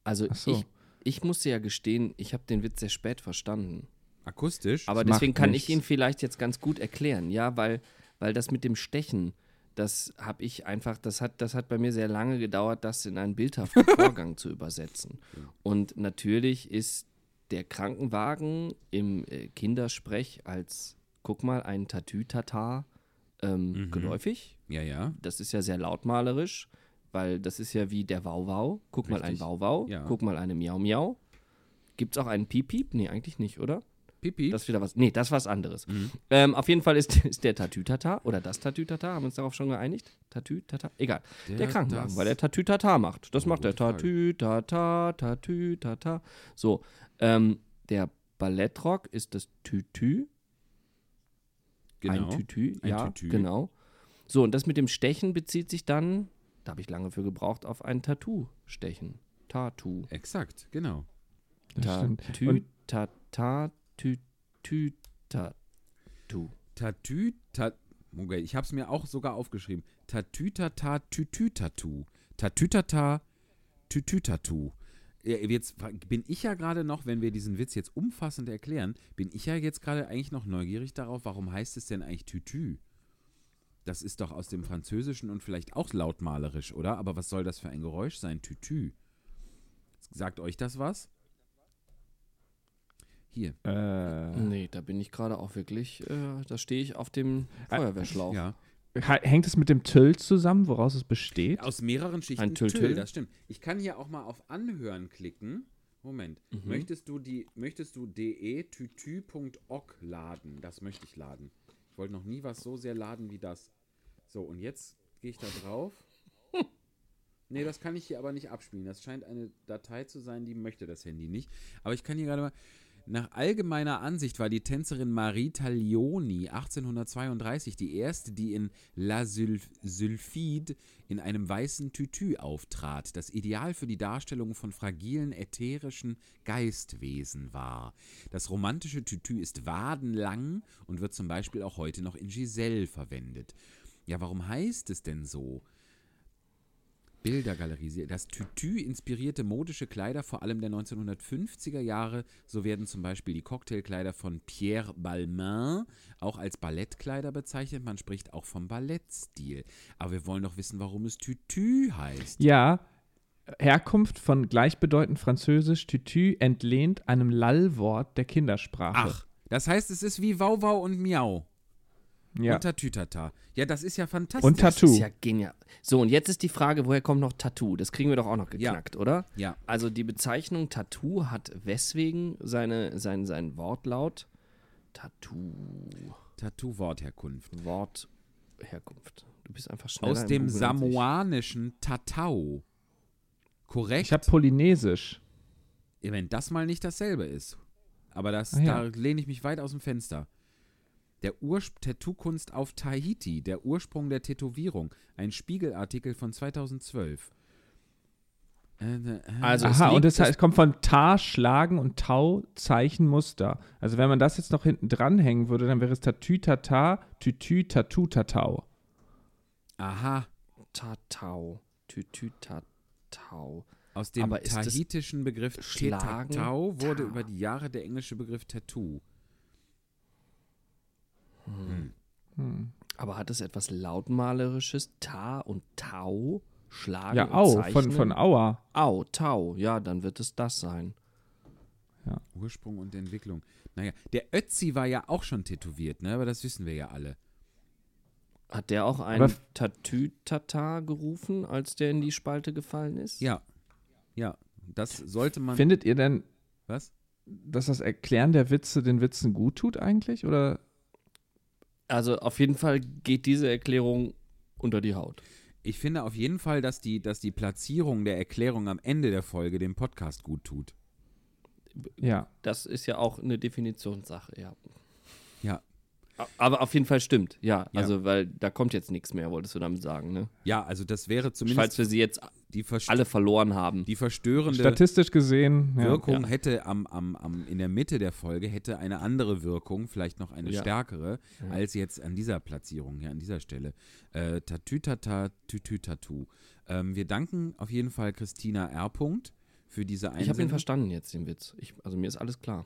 Also so. ich, ich musste ja gestehen, ich habe den Witz sehr spät verstanden. Akustisch? Aber Das deswegen kann nichts. ich ihn vielleicht jetzt ganz gut erklären, ja, weil, weil das mit dem Stechen, das habe ich einfach, das hat, das hat bei mir sehr lange gedauert, das in einen bildhaften Vorgang zu übersetzen. Und natürlich ist der Krankenwagen im äh, Kindersprech als, guck mal, ein Tatütata ähm, Mhm. geläufig. ja, ja. Das ist ja sehr lautmalerisch, weil das ist ja wie der Wauwau. Guck mal ein Richtig. Wauwau, Ja. guck mal eine Miau Miau. Gibt es auch einen Piep Piep? Nee, eigentlich nicht, oder? Pipi. Das ist wieder was. Nee, das ist was anderes. Mhm. Ähm, auf jeden Fall ist, ist der Tatütata oder das Tatütata, haben wir uns darauf schon geeinigt? Tatütata? Egal. Der, Krankenwagen, das- weil der Tatütata macht. Das macht der. Tatütata, Tatütata. So, ähm, der Ballettrock ist das Tütü. Genau. Ein Tütü, Ein ja, Tütü. genau. So, und das mit dem Stechen bezieht sich dann, da habe ich lange für gebraucht, auf ein Tattoo stechen. Tattoo. Exakt, genau. Tatü, Und tata, tü, tü, tatu. Tatü, tat. Okay, ich habe es mir auch sogar aufgeschrieben. Tatütata, tütütatu. Tatütata, tütütatu. Jetzt bin ich ja gerade noch, wenn wir diesen Witz jetzt umfassend erklären, bin ich ja jetzt gerade eigentlich noch neugierig darauf, warum heißt es denn eigentlich Tütü? Das ist doch aus dem Französischen und vielleicht auch lautmalerisch, oder? Aber was soll das für ein Geräusch sein? Tütü. Sagt euch das was? Hier. äh, Nee, da bin ich gerade auch wirklich, äh, da stehe ich auf dem Feuerwehrschlauch. Ja. hängt es mit dem Tüll zusammen, woraus es besteht? Aus mehreren Schichten Ein Tüll, Tüll, Tüll? das stimmt. Ich kann hier auch mal auf Anhören klicken. Moment. Mhm. Möchtest du die, möchtest du de-tütü.org laden? Das möchte ich laden. Ich wollte noch nie was so sehr laden wie das. So, und jetzt gehe ich da drauf. Nee, das kann ich hier aber nicht abspielen. Das scheint eine Datei zu sein, die möchte das Handy nicht. Aber ich kann hier gerade mal. Nach allgemeiner Ansicht war die Tänzerin Marie Taglioni 1832 die erste, die in La Sylph Sylphide in einem weißen Tütü auftrat, das Ideal für die Darstellung von fragilen, ätherischen Geistwesen war. Das romantische Tütü ist wadenlang und wird zum Beispiel auch heute noch in Giselle verwendet. Ja, warum heißt es denn so? Bildergalerie. Das Tütü inspirierte modische Kleider vor allem der 1950er Jahre. So werden zum Beispiel die Cocktailkleider von Pierre Balmain auch als Ballettkleider bezeichnet. Man spricht auch vom Ballettstil. Aber wir wollen doch wissen, warum es Tütü heißt. Ja, Herkunft von gleichbedeutend französisch Tütü entlehnt einem Lallwort der Kindersprache. Ach, das heißt, es ist wie Wauwau und Miau. Ja. Und Tatütata. Ja, das ist ja fantastisch. Und Das Tattoo. ist ja genial. So, und jetzt ist die Frage, woher kommt noch Tattoo? Das kriegen wir doch auch noch Ja. geknackt, oder? Ja. Also die Bezeichnung Tattoo hat weswegen seine, sein, sein Wortlaut Tattoo, Tattoo-Wortherkunft. Wortherkunft. Du bist einfach schneller Aus dem samoanischen Tatau. Korrekt. Ich habe Polynesisch. wenn das mal nicht dasselbe ist. Aber das, ja. da lehne ich mich weit aus dem Fenster. Der Ursp Tattoo-Kunst auf Tahiti, der Ursprung der Tätowierung. Ein Spiegelartikel von 2012. Äh, Also es Aha, und das es- heißt, es kommt von Tar, Schlagen und Tau, Zeichen, Muster. Also wenn man das jetzt noch hinten dranhängen würde, dann wäre es Tatü, Tata, Tütü, Tatu, Tatau. aha, Tatau. Tütü Tatau. aus dem Aber tahitischen Begriff Schlagen? Tatau wurde über die Jahre der englische Begriff Tattoo. Aber hat es etwas lautmalerisches? Ta und Tau? Schlagen Ja, und Au, von, von Aua. Au, Tau. Ja, dann wird es das sein. Ursprung und Entwicklung. Naja, der Ötzi war ja auch schon tätowiert, ne? Aber das wissen wir ja alle. Hat der auch einen Tatü-Tata gerufen, als der in die Spalte gefallen ist? Ja. Ja. Das sollte man. Findet ihr denn, was? dass das Erklären der Witze den Witzen gut tut eigentlich? Oder? Also auf jeden Fall geht diese Erklärung unter die Haut. Ich finde auf jeden Fall, dass die, dass die Platzierung der Erklärung am Ende der Folge dem Podcast gut tut. Ja. Das ist ja auch eine Definitionssache, ja. Aber auf jeden Fall stimmt, ja. Ja. Also, weil da kommt jetzt nichts mehr, wolltest du damit sagen, ne? Ja, also das wäre Falls zumindest wir sie jetzt alle verloren haben. die verstörende Statistisch gesehen, ja. Wirkung Ja. hätte am, am, am, in der Mitte der Folge hätte eine andere Wirkung, vielleicht noch eine Ja. stärkere, als jetzt an dieser Platzierung hier, an dieser Stelle. Äh, Tatütata, Tütütatu. Ähm, wir danken auf jeden Fall Christina R. Punkt für diese Ich habe ihn Einsendung. verstanden jetzt, den Witz. Ich, also mir ist alles klar.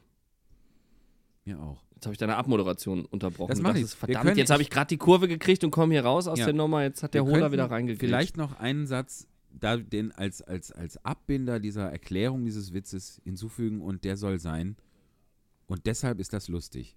Mir auch. Jetzt habe ich deine Abmoderation unterbrochen. Das ich. ist verdammt. können- Jetzt habe ich gerade die Kurve gekriegt und komme hier raus aus Ja. der Nummer. Jetzt hat der Wir wieder reingekriegt. Vielleicht noch einen Satz da den als, als, als Abbinder dieser Erklärung dieses Witzes hinzufügen und der soll sein. Und deshalb ist das lustig.